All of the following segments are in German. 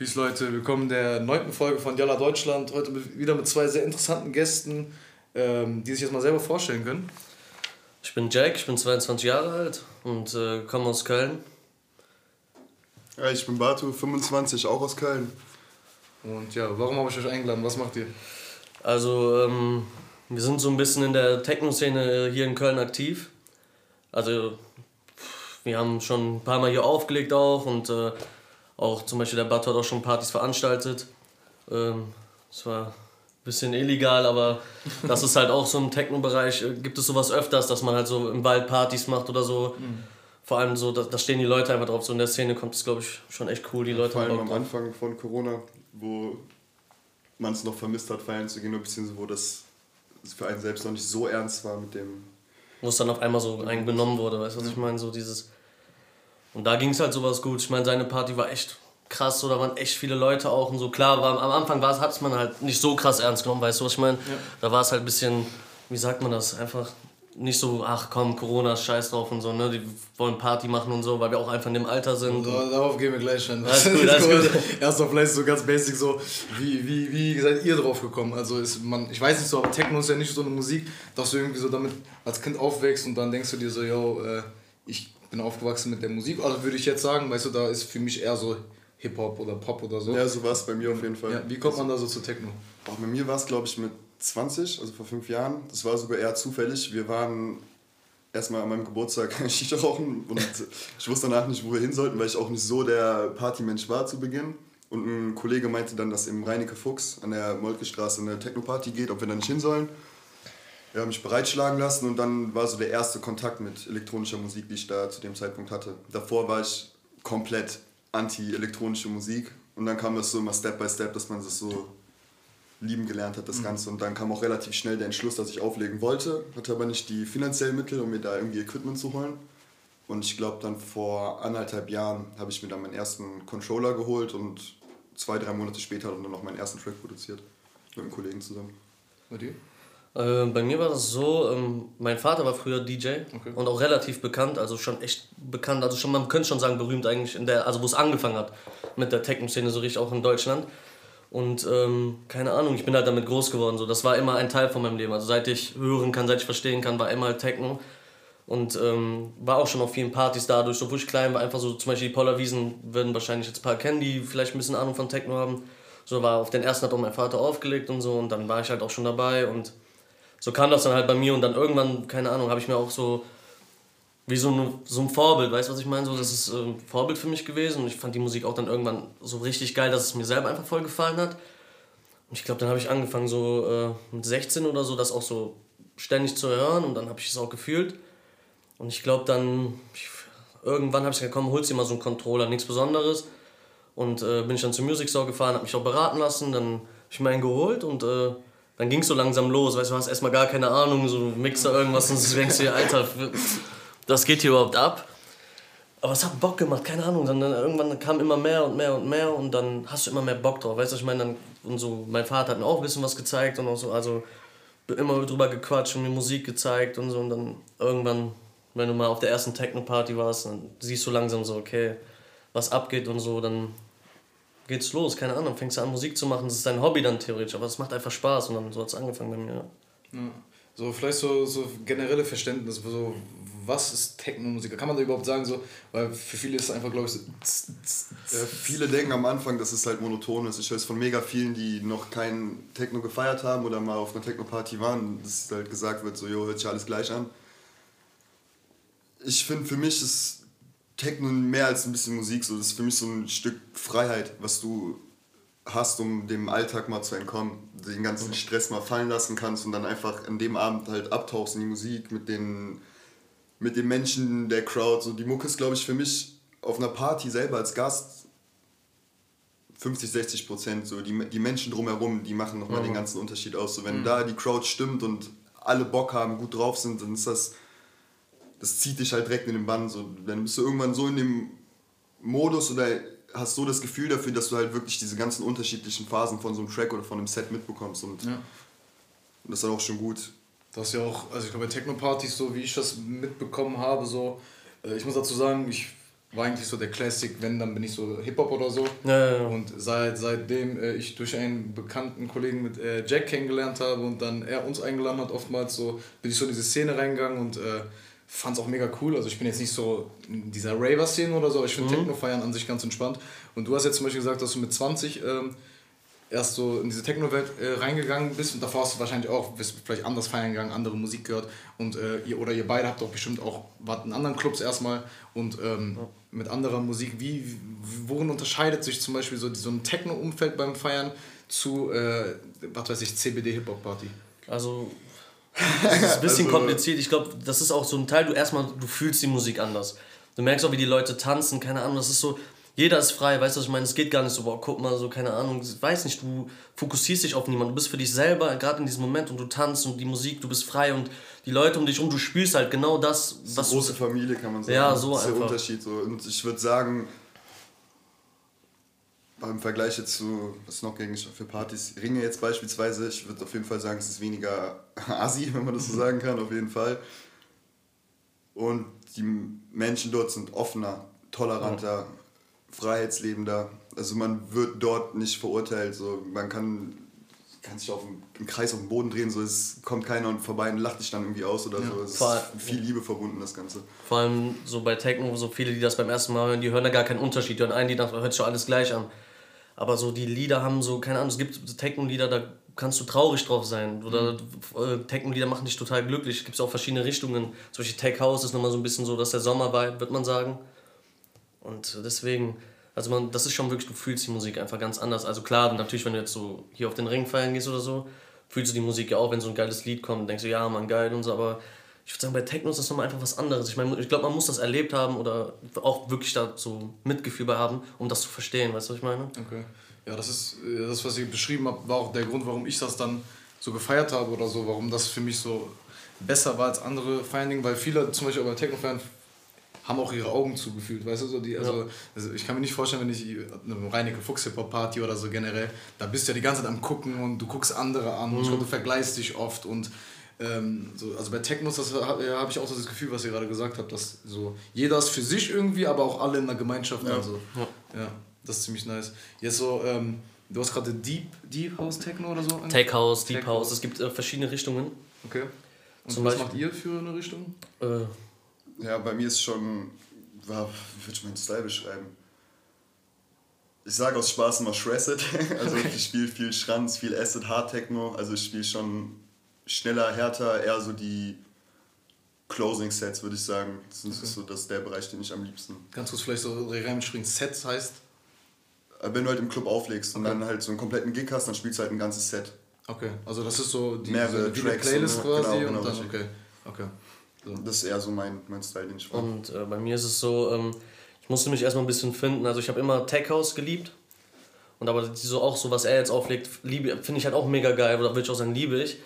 Peace Leute, willkommen in der neunten Folge von Yalla Deutschland. Heute wieder mit zwei sehr interessanten Gästen, ähm, die sich jetzt mal selber vorstellen können. Ich bin Jack, ich bin 22 Jahre alt und äh, komme aus Köln. Ja, ich bin Batu, 25, auch aus Köln. Und ja, warum habe ich euch eingeladen? Was macht ihr? Also, ähm, wir sind so ein bisschen in der Techno-Szene hier in Köln aktiv. Also, wir haben schon ein paar Mal hier aufgelegt auch und äh, auch zum Beispiel der Batu hat auch schon Partys veranstaltet. Ähm, es war ein bisschen illegal, aber das ist halt auch so im Techno-Bereich, äh, gibt es sowas öfters, dass man halt so im Wald Partys macht oder so. Mhm. Vor allem so, da, da, stehen die Leute einfach drauf. So in der Szene kommt es, glaube ich, schon echt cool, die Leute Vor allem am Anfang von Corona, wo man es noch vermisst hat, feiern zu gehen, beziehungsweise wo das für einen selbst noch nicht so ernst war mit dem. Wo es dann auf einmal so eingenommen wurde, weißt du, was ich meine? So dieses und da ging es halt sowas gut. Ich meine, seine Party war echt krass, so, da waren echt viele Leute auch und so. Klar, war, am Anfang hat es man halt nicht so krass ernst genommen, weißt du, was ich meine? Ja. Da war es halt ein bisschen, wie sagt man das, einfach nicht so, ach komm, Corona, scheiß drauf und so, ne? Die wollen Party machen und so, weil wir auch einfach in dem Alter sind. So, darauf gehen wir gleich schon. Das ist gut, das ist gut. Erst noch vielleicht so ganz basic so, wie, wie, wie seid ihr drauf gekommen? Also ist man, ich weiß nicht so, aber Techno ist ja nicht so eine Musik, dass du irgendwie so damit als Kind aufwächst und dann denkst du dir so, yo, äh, ich bin aufgewachsen mit der Musik. Also würde ich jetzt sagen, weißt du, da ist für mich eher so Hip-Hop oder Pop oder so. Ja, so war es bei mir auf jeden Fall. Ja, wie kommt man da so zu Techno? Auch bei mir war es, glaube ich, mit 20, also vor fünf Jahren. Das war sogar eher zufällig. Wir waren erstmal an meinem Geburtstag Shisha rauchen und ich wusste danach nicht, wo wir hin sollten, weil ich auch nicht so der Partymensch war zu Beginn. Und ein Kollege meinte dann, dass im Reinecke Fuchs an der Moltke Straße eine Techno-Party geht, ob wir da nicht hin sollen ja, mich bereitschlagen lassen und dann war so der erste Kontakt mit elektronischer Musik, die ich da zu dem Zeitpunkt hatte. Davor war ich komplett anti-elektronische Musik und dann kam das so immer Step by Step, dass man das so lieben gelernt hat, das mhm. Ganze. Und dann kam auch relativ schnell der Entschluss, dass ich auflegen wollte, hatte aber nicht die finanziellen Mittel, um mir da irgendwie Equipment zu holen. Und ich glaube, dann vor anderthalb Jahren habe ich mir dann meinen ersten Controller geholt und zwei, drei Monate später dann noch meinen ersten Track produziert. Mit einem Kollegen zusammen. Bei dir? Äh, bei mir war das so, ähm, mein Vater war früher DJ okay. und auch relativ bekannt, also schon echt bekannt, also schon, man könnte schon sagen berühmt eigentlich, in der, also wo es angefangen hat mit der Techno-Szene, so richtig auch in Deutschland. Und ähm, keine Ahnung, ich bin halt damit groß geworden. So. Das war immer ein Teil von meinem Leben. Also seit ich hören kann, seit ich verstehen kann, war immer halt Techno. Und ähm, war auch schon auf vielen Partys dadurch, so wo ich klein war, einfach so zum Beispiel die Pollerwiesen würden wahrscheinlich jetzt ein paar kennen, die vielleicht ein bisschen Ahnung von Techno haben. So war auf den ersten hat auch mein Vater aufgelegt und so und dann war ich halt auch schon dabei und so kam das dann halt bei mir und dann irgendwann, keine Ahnung, habe ich mir auch so wie so, eine, so ein Vorbild, weißt du, was ich meine? So, das ist ein äh, Vorbild für mich gewesen und ich fand die Musik auch dann irgendwann so richtig geil, dass es mir selber einfach voll gefallen hat. Und ich glaube, dann habe ich angefangen, so äh, mit 16 oder so, das auch so ständig zu hören und dann habe ich es auch gefühlt. Und ich glaube, dann ich, irgendwann habe ich gesagt, komm, holst dir mal so einen Controller, nichts Besonderes. Und äh, bin ich dann zur Music Store gefahren, habe mich auch beraten lassen, dann habe ich mir einen geholt und äh, dann ging es so langsam los, weißt du, hast erstmal gar keine Ahnung, so Mixer irgendwas und denkst dir, Alter, das geht hier überhaupt ab. Aber es hat Bock gemacht, keine Ahnung. Dann, irgendwann kam immer mehr und mehr und mehr und dann hast du immer mehr Bock drauf. Weißt du, ich meine, dann und so, mein Vater hat mir auch ein bisschen was gezeigt und auch so, also immer drüber gequatscht und mir Musik gezeigt und so. Und dann irgendwann, wenn du mal auf der ersten Techno-Party warst, dann siehst du langsam so, okay, was abgeht und so, dann geht's los, keine Ahnung, fängst du an Musik zu machen, das ist dein Hobby dann theoretisch, aber es macht einfach Spaß und dann so hat es angefangen bei mir. Ja. So, vielleicht so, so generelle Verständnis, so, was ist Techno-Musik? Kann man da überhaupt sagen, so, weil für viele ist es einfach, glaube ich, so. Ja, viele denken am Anfang, dass es halt monoton ist. Ich höre es von mega vielen, die noch kein Techno gefeiert haben oder mal auf einer Techno-Party waren, dass halt gesagt wird, so, jo, hört sich alles gleich an. Ich finde, für mich ist Techno mehr als ein bisschen Musik, so das ist für mich so ein Stück Freiheit, was du hast, um dem Alltag mal zu entkommen, den ganzen Stress mal fallen lassen kannst und dann einfach an dem Abend halt abtauchst in die Musik mit den, mit den Menschen der Crowd. So die Mucke ist, glaube ich, für mich auf einer Party selber als Gast 50, 60 Prozent. So die, die Menschen drumherum, die machen nochmal mhm. den ganzen Unterschied aus. So wenn mhm. da die Crowd stimmt und alle Bock haben, gut drauf sind, dann ist das das zieht dich halt direkt in den Bann. So, dann bist du irgendwann so in dem Modus oder hast so das Gefühl dafür, dass du halt wirklich diese ganzen unterschiedlichen Phasen von so einem Track oder von einem Set mitbekommst. Und, ja. und das ist dann auch schon gut. Das ist ja auch, also ich glaube bei Techno-Partys, so wie ich das mitbekommen habe, so, äh, ich muss dazu sagen, ich war eigentlich so der Classic, wenn, dann bin ich so Hip-Hop oder so. Ja, ja, ja. Und seit, seitdem äh, ich durch einen bekannten Kollegen mit äh, Jack kennengelernt habe und dann er uns eingeladen hat, oftmals so, bin ich so in diese Szene reingegangen und äh, fand es auch mega cool. Also ich bin jetzt nicht so in dieser Raver-Szene oder so, aber ich finde mhm. Techno-Feiern an sich ganz entspannt. Und du hast jetzt zum Beispiel gesagt, dass du mit 20 ähm, erst so in diese Techno-Welt äh, reingegangen bist und davor hast du wahrscheinlich auch, bist vielleicht anders feiern gegangen, andere Musik gehört und äh, ihr oder ihr beide habt auch bestimmt auch, wart in anderen Clubs erstmal und ähm, ja. mit anderer Musik. Wie, worin unterscheidet sich zum Beispiel so, so ein Techno-Umfeld beim Feiern zu, äh, was weiß ich, CBD-Hip-Hop-Party? Also das ist ein bisschen also, kompliziert. Ich glaube, das ist auch so ein Teil, du erstmal, du fühlst die Musik anders. Du merkst auch, wie die Leute tanzen, keine Ahnung, das ist so, jeder ist frei, weißt du, was ich meine? Es geht gar nicht so, boah, guck mal, so, keine Ahnung, weiß nicht, du fokussierst dich auf niemanden, du bist für dich selber, gerade in diesem Moment und du tanzt und die Musik, du bist frei und die Leute um dich um, du spielst halt genau das, was. Eine große Familie, kann man sagen. Ja, so das ist einfach. der Unterschied. So. Und ich würde sagen, im Vergleich jetzt zu, was noch gegen für Partys, Ringe jetzt beispielsweise, ich würde auf jeden Fall sagen, es ist weniger assi, wenn man das so sagen kann, auf jeden Fall. Und die Menschen dort sind offener, toleranter, freiheitslebender. Also man wird dort nicht verurteilt. So, man kann, kann sich auf dem, im Kreis auf dem Boden drehen, so es kommt keiner und vorbei und lacht dich dann irgendwie aus oder ja. so. Es Vor ist viel Liebe verbunden, das Ganze. Vor allem so bei Techno, so viele, die das beim ersten Mal hören, die hören da gar keinen Unterschied. Die hören einen, die dachten, hört sich schon alles gleich an. Aber so die Lieder haben so, keine Ahnung, es gibt Techno-Lieder, da kannst du traurig drauf sein. Oder mhm. Techno-Lieder machen dich total glücklich. Es gibt auch verschiedene Richtungen. Zum Beispiel Tech House ist nochmal so ein bisschen so, dass der Sommer war, wird man sagen. Und deswegen, also man, das ist schon wirklich, du fühlst die Musik einfach ganz anders. Also klar, natürlich, wenn du jetzt so hier auf den Ring feiern gehst oder so, fühlst du die Musik ja auch, wenn so ein geiles Lied kommt, denkst du, ja, man, geil und so, aber ich würde sagen, bei Techno ist das nochmal einfach was anderes. Ich meine, ich glaube, man muss das erlebt haben oder auch wirklich da so Mitgefühl bei haben, um das zu verstehen, weißt du, was ich meine? Okay. Ja, das ist das, was ich beschrieben habe, war auch der Grund, warum ich das dann so gefeiert habe oder so, warum das für mich so besser war als andere Feiern, weil viele zum Beispiel bei Techno feiern haben auch ihre Augen zugefühlt, weißt du, so die, also, ja. also ich kann mir nicht vorstellen, wenn ich eine Reinecke Fuchs Hip Hop Party oder so generell, da bist du ja die ganze Zeit am gucken und du guckst andere an, mhm. glaube, du vergleichst dich oft und ähm, so, also bei Technos das habe hab ich auch so das Gefühl, was ihr gerade gesagt habt, dass so jeder ist für sich irgendwie, aber auch alle in der Gemeinschaft ja. Also, ja. ja, das ist ziemlich nice. Jetzt so ähm, Du hast gerade Deep, Deep House Techno oder so? Tech House, Deep Tech House. Es gibt äh, verschiedene Richtungen. Okay. Und Zum was Beispiel, macht ihr für eine Richtung? Äh, ja, bei mir ist schon, wie würde ich meinen Style beschreiben? Ich sage aus Spaß immer Shredded. Also okay. ich spiele viel Schranz, viel Acid, Hard Techno. Also ich spiele schon schneller, härter, eher so die Closing Sets, würde ich sagen. Das ist okay. so das ist der Bereich, den ich am liebsten. Kannst du es vielleicht so reinspringen? Sets heißt? Äh, wenn du halt im Club auflegst okay. und dann halt so einen kompletten Gig hast, dann spielst du halt ein ganzes Set. Okay, also das ist so die, Mehrere die Tracks Playlist quasi genau, genau, und dann, okay. okay. So. Das ist eher so mein, mein Style, den ich mache. Und äh, bei mir ist es so, ähm, ich musste mich erstmal ein bisschen finden. Also ich habe immer Tech House geliebt. Und aber so auch so, was er jetzt auflegt, finde ich halt auch mega geil. Oder würde ich auch sagen, liebe ich.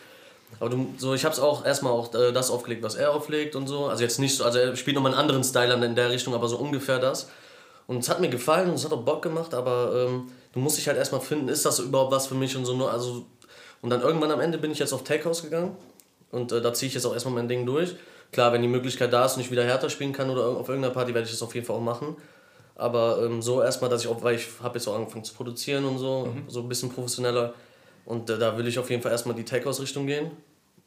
Aber du, so, ich habe es auch erstmal auch äh, das aufgelegt, was er auflegt und so. Also jetzt nicht so, also er spielt nochmal einen anderen Style in der Richtung, aber so ungefähr das. Und es hat mir gefallen und es hat auch Bock gemacht, aber ähm, du musst dich halt erstmal finden, ist das überhaupt was für mich und so. Also, und dann irgendwann am Ende bin ich jetzt auf Tech House gegangen und äh, da ziehe ich jetzt auch erstmal mein Ding durch. Klar, wenn die Möglichkeit da ist und ich wieder härter spielen kann oder auf irgendeiner Party, werde ich das auf jeden Fall auch machen. Aber ähm, so erstmal, dass ich auch, weil ich habe jetzt auch angefangen zu produzieren und so, mhm. so ein bisschen professioneller. Und äh, da will ich auf jeden Fall erstmal die Tech-House-Richtung gehen.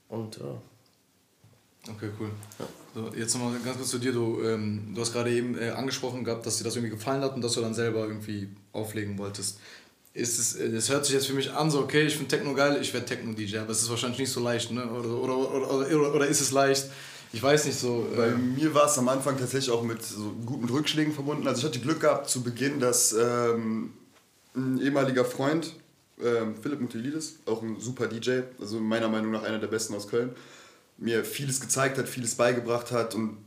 Und äh, Okay, cool. Ja. So, jetzt nochmal ganz kurz zu dir. Du, ähm, du hast gerade eben äh, angesprochen gehabt, dass dir das irgendwie gefallen hat und dass du dann selber irgendwie auflegen wolltest. Ist es, äh, das hört sich jetzt für mich an, so okay, ich finde Techno geil, ich werde Techno-DJ, aber es ist wahrscheinlich nicht so leicht, ne? Oder, oder, oder, oder, oder ist es leicht? ich weiß nicht so. Bei ähm, mir war es am Anfang tatsächlich auch mit so guten Rückschlägen verbunden. Also ich hatte Glück gehabt zu Beginn, dass ähm, ein ehemaliger Freund, ähm, Philipp Mutilidis, auch ein super DJ, also meiner Meinung nach einer der besten aus Köln, mir vieles gezeigt hat, vieles beigebracht hat und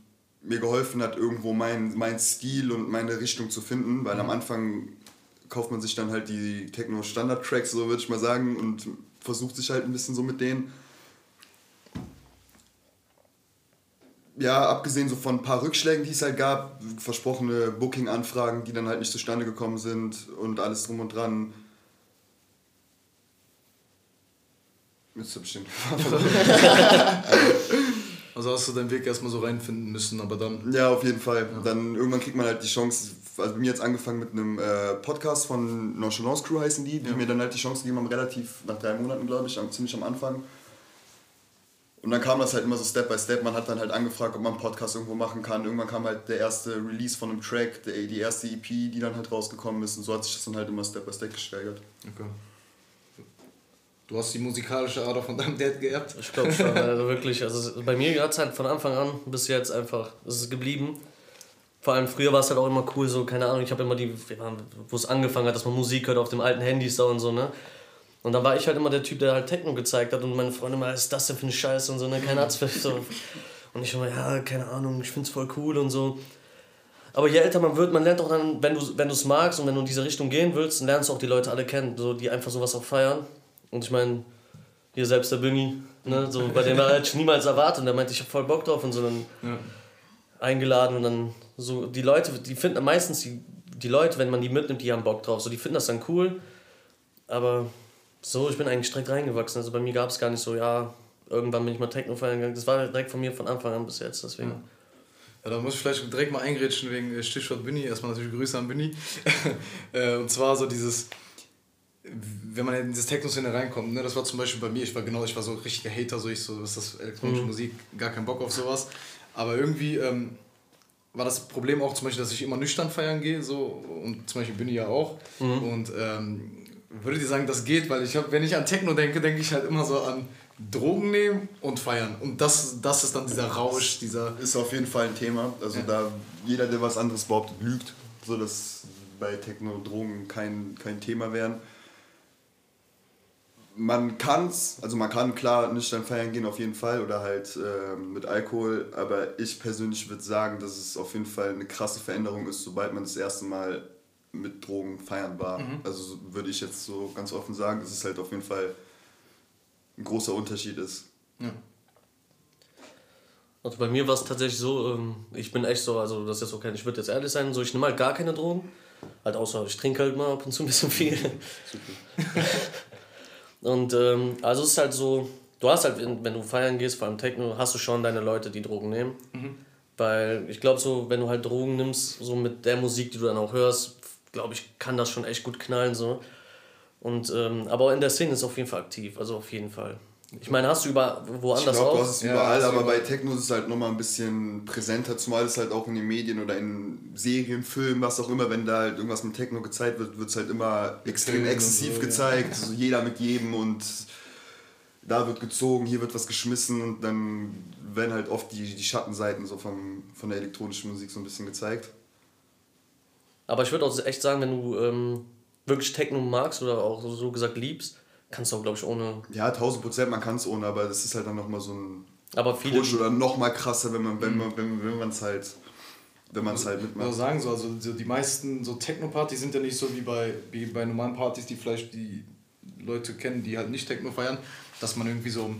mir geholfen hat, irgendwo meinen mein Stil und meine Richtung zu finden, weil mhm. am Anfang kauft man sich dann halt die Techno-Standard-Tracks, so würde ich mal sagen, und versucht sich halt ein bisschen so mit denen. ja, abgesehen so von ein paar Rückschlägen, die es halt gab, versprochene Booking-Anfragen, die dann halt nicht zustande gekommen sind und alles drum und dran. Ich den Also hast du deinen Weg erstmal so reinfinden müssen, aber dann. Ja, auf jeden Fall. Ja. Dann irgendwann kriegt man halt die Chance. Also bei mir jetzt angefangen mit einem äh, Podcast von Nonchalance Crew heißen die, die ja. mir dann halt die Chance gegeben haben, relativ nach drei Monaten, glaube ich, ziemlich am Anfang. Und dann kam das halt immer so Step by Step. Man hat dann halt angefragt, ob man einen Podcast irgendwo machen kann. Irgendwann kam halt der erste Release von einem Track, die erste EP, die dann halt rausgekommen ist. Und so hat sich das dann halt immer Step by Step gesteigert. Okay. Du hast die musikalische Ader von deinem Dad geerbt? Ich glaube schon, also wirklich. Also bei mir hat es halt von Anfang an bis jetzt einfach, ist es geblieben. Vor allem früher war es halt auch immer cool, so, keine Ahnung, ich habe immer die, wo es angefangen hat, dass man Musik hört auf dem alten Handys da und so, ne? Und dann war ich halt immer der Typ, der halt Techno gezeigt hat und meine Freunde mal, was ist das denn für eine Scheiße und so, ne? Keiner hat's so. Und ich immer, ja, keine Ahnung, ich find's voll cool und so. Aber je älter man wird, man lernt auch dann, wenn du es magst und wenn du in diese Richtung gehen willst, dann lernst du auch die Leute alle kennen, so, die einfach sowas auch feiern. Und ich meine, hier selbst der Bingi, ne, so, bei dem er halt niemals erwartet und der meinte, ich hab voll Bock drauf und so dann ja. eingeladen und dann so, die Leute, die finden meistens, die, die Leute, wenn man die mitnimmt, die haben Bock drauf, so, die finden das dann cool, aber so, ich bin eigentlich direkt reingewachsen. Also bei mir gab es gar nicht so, ja, irgendwann bin ich mal Techno feiern gegangen. Das war direkt von mir von Anfang an bis jetzt, deswegen. Ja. Ja, da muss ich vielleicht direkt mal eingrätschen wegen äh, Stichwort Bunny. Erstmal natürlich Grüße an Bunny. Äh, und zwar so dieses, wenn man in diese Techno-Szene reinkommt, ne, das war zum Beispiel bei mir, ich war genau, ich war so ein richtiger Hater, so ich so, was ist das elektronische mhm. Musik, gar keinen Bock auf sowas. Aber irgendwie ähm, war das Problem auch zum Beispiel, dass ich immer nüchtern feiern gehe, so und zum Beispiel Bunny ja auch. Mhm. Und ähm, würde dir sagen, das geht, weil ich habe, wenn ich an Techno denke, denke ich halt immer so an Drogen nehmen und feiern. Und das, das ist dann dieser Rausch, dieser. Ist auf jeden Fall ein Thema. Also ja. da jeder, der was anderes behauptet, lügt, so dass bei Techno Drogen kein, kein Thema wären. Man kann's, also man kann klar nüchtern feiern gehen auf jeden Fall oder halt äh, mit Alkohol, aber ich persönlich würde sagen, dass es auf jeden Fall eine krasse Veränderung ist, sobald man das erste Mal mit Drogen feiern war. Mhm. Also würde ich jetzt so ganz offen sagen, dass es halt auf jeden Fall ein großer Unterschied ist. Ja. Also bei mir war es tatsächlich so, ähm, ich bin echt so, also das ist jetzt okay, ich würde jetzt ehrlich sein, so ich nehme halt gar keine Drogen. Halt außer ich trinke halt mal ab und zu ein bisschen viel. und ähm, also es ist halt so, du hast halt, wenn du feiern gehst, vor allem Techno, hast du schon deine Leute, die Drogen nehmen. Mhm. Weil ich glaube so, wenn du halt Drogen nimmst, so mit der Musik, die du dann auch hörst, glaube ich, kann das schon echt gut knallen so. Und, ähm, aber in der Szene ist auf jeden Fall aktiv, also auf jeden Fall. Ich meine, hast du über woanders ich glaub, auch? Du hast es überall, ja, aber bei Techno ist es halt nochmal ein bisschen präsenter, zumal es halt auch in den Medien oder in Serien, Filmen, was auch immer, wenn da halt irgendwas mit Techno gezeigt wird, wird es halt immer extrem exzessiv so, gezeigt. Ja. Also jeder mit jedem und da wird gezogen, hier wird was geschmissen und dann werden halt oft die, die Schattenseiten so vom, von der elektronischen Musik so ein bisschen gezeigt. Aber ich würde auch echt sagen, wenn du ähm, wirklich Techno magst oder auch so gesagt liebst, kannst du auch, glaube ich, ohne. Ja, 1000 Prozent, man kann es ohne, aber das ist halt dann nochmal so ein. Aber viele. Push oder nochmal krasser, wenn man wenn man wenn, wenn man es halt wenn man es halt mitmacht. Ich sagen so, also die meisten so Techno-Partys sind ja nicht so wie bei, wie bei normalen Partys, die vielleicht die Leute kennen, die halt nicht Techno feiern, dass man irgendwie so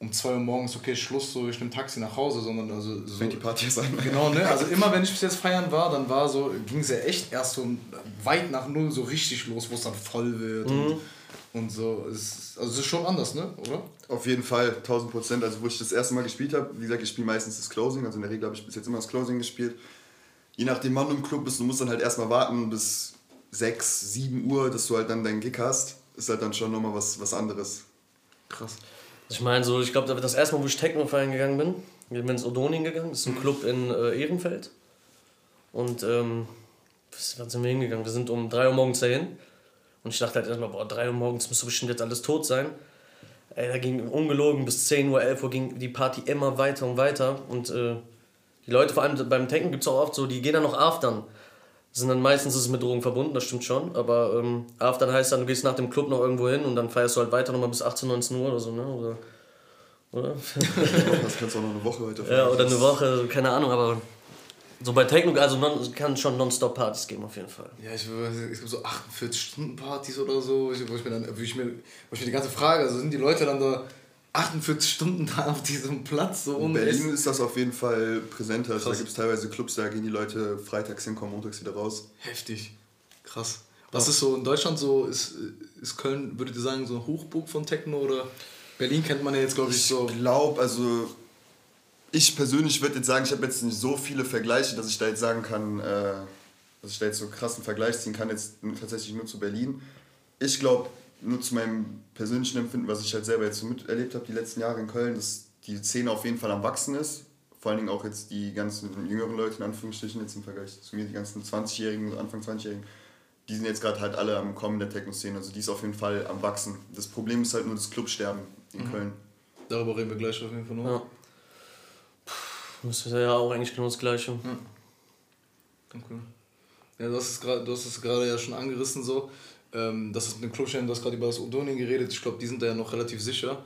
um 2 Uhr morgens, okay, Schluss, so ich nehme Taxi nach Hause, sondern also so. Wenn die Party sein. Genau, ne? Also immer wenn ich bis jetzt feiern war, dann war so, ging es ja echt erst so weit nach null so richtig los, wo es dann voll wird mhm. und, und so. Es, also es ist schon anders, ne? Oder? Auf jeden Fall, 1000 Prozent. Also wo ich das erste Mal gespielt habe, wie gesagt, ich spiele meistens das Closing, also in der Regel habe ich bis jetzt immer das Closing gespielt. Je nachdem, wann du im Club bist, du musst dann halt erstmal warten bis 6, 7 Uhr, dass du halt dann deinen Gig hast. Ist halt dann schon nochmal was, was anderes. Krass. Ich meine, so, ich glaube, das erste Mal, wo ich Techno feiern gegangen bin, ich bin ins Odonin gegangen, das ist ein. Club in äh, Ehrenfeld. Und ähm, wann sind wir hingegangen? Wir sind um 3 Uhr morgens dahin. Und ich dachte halt erstmal, boah, 3 Uhr morgens müsste bestimmt jetzt alles tot sein. Ey, da ging ungelogen bis 10 Uhr, 11 Uhr ging die Party immer weiter und weiter. Und äh, die Leute, vor allem beim Tanken gibt es auch oft so, die gehen dann noch aftern sind dann meistens ist es mit Drogen verbunden, das stimmt schon. Aber ähm, After heißt dann, du gehst nach dem Club noch irgendwo hin und dann feierst du halt weiter nochmal bis 18, 19 Uhr oder so, ne? Oder, oder? das kannst du auch noch eine Woche weiter feiern. Ja, oder eine Woche, keine Ahnung, aber so bei Techno, also non, kann schon Nonstop-Partys geben auf jeden Fall. Ja, ich, ich glaube so 48-Stunden-Partys oder so, wo ich mir dann, wo ich mir, wo ich mir die ganze Frage, also sind die Leute dann da 48 Stunden da auf diesem Platz. So in Berlin ist das auf jeden Fall präsenter. Also da gibt es teilweise Clubs, da gehen die Leute freitags hin, kommen montags wieder raus. Heftig. Krass. Was ist so in Deutschland so? Ist, ist Köln, würdet ihr sagen, so ein Hochburg von Techno oder Berlin kennt man ja jetzt, glaube ich, so. Ich glaube, also ich persönlich würde jetzt sagen, ich habe jetzt nicht so viele Vergleiche, dass ich da jetzt sagen kann, äh, dass ich da jetzt so krassen Vergleich ziehen kann, jetzt tatsächlich nur zu Berlin. Ich glaube, nur zu meinem persönlichen Empfinden, was ich halt selber jetzt so miterlebt habe die letzten Jahre in Köln, dass die Szene auf jeden Fall am Wachsen ist. Vor allen Dingen auch jetzt die ganzen jüngeren Leute, in Anführungsstrichen, jetzt im Vergleich zu mir, die ganzen 20-Jährigen, Anfang 20-Jährigen, die sind jetzt gerade halt alle am Kommen der Techno-Szene. Also die ist auf jeden Fall am Wachsen. Das Problem ist halt nur das Clubsterben in mhm. Köln. Darüber reden wir gleich auf jeden Fall noch. Ja. Das ist ja auch eigentlich genau das Gleiche. Ja. Okay. Ja, das ist grad, du hast es gerade ja schon angerissen so. Ähm, das ist mit dem Clubstern, du hast gerade über das Odonien geredet. Ich glaube, die sind da ja noch relativ sicher.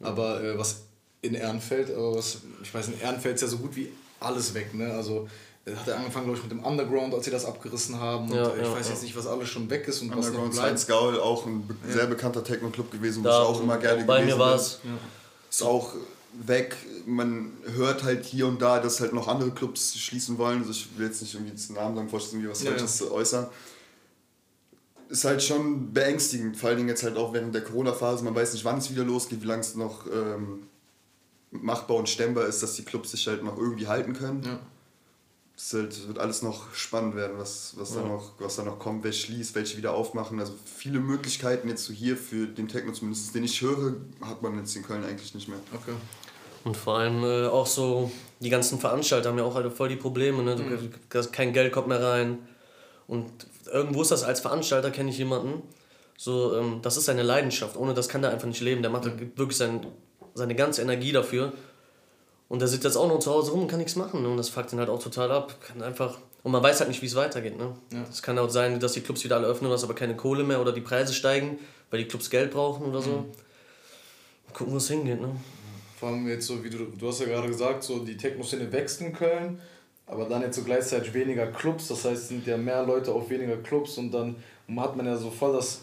Ja. Aber äh, was in Ehrenfeld, aber was, ich weiß, in Ehrenfeld ist ja so gut wie alles weg. Ne? Also hat er angefangen, glaube ich, mit dem Underground, als sie das abgerissen haben. Ja, und äh, ich ja, weiß jetzt nicht, was alles schon weg ist und Underground was noch bleibt. Gaul, auch ein sehr bekannter Techno-Club gewesen, wo ich auch immer gerne bei gewesen mir war es. Ist auch weg. Man hört halt hier und da, dass halt noch andere Clubs schließen wollen. Also ich will jetzt nicht irgendwie den Namen sagen, vorstellen, irgendwie was Falsches ja. äußern. Ist halt schon beängstigend, vor allen Dingen jetzt halt auch während der Corona-Phase. Man weiß nicht, wann es wieder losgeht, wie lange es noch ähm, machbar und stemmbar ist, dass die Clubs sich halt noch irgendwie halten können. Ja. Es halt, wird alles noch spannend werden, was, was, ja. da noch, was da noch kommt, wer schließt, welche wieder aufmachen. Also viele Möglichkeiten jetzt so hier für den Techno zumindest, den ich höre, hat man jetzt in Köln eigentlich nicht mehr. Okay. Und vor allem äh, auch so, die ganzen Veranstalter haben ja auch alle voll die Probleme. Ne? Du, mhm. Kein Geld kommt mehr rein. Und irgendwo ist das als Veranstalter, kenne ich jemanden, so, ähm, das ist seine Leidenschaft. Ohne das kann der einfach nicht leben. Der macht mhm. wirklich sein, seine ganze Energie dafür. Und der sitzt jetzt auch noch zu Hause rum und kann nichts machen. Ne? Und das fuckt ihn halt auch total ab. Kann einfach und man weiß halt nicht, wie es weitergeht. Ne? Ja. Es kann auch sein, dass die Clubs wieder alle öffnen, hast aber keine Kohle mehr oder die Preise steigen, weil die Clubs Geld brauchen oder so. Mhm. Gucken, wo es hingeht. Ne? Vor allem jetzt so, wie du, du hast ja gerade gesagt, so die Techno-Szene wächst in Köln, aber dann jetzt so gleichzeitig weniger Clubs, das heißt, es sind ja mehr Leute auf weniger Clubs und dann hat man ja so voll das,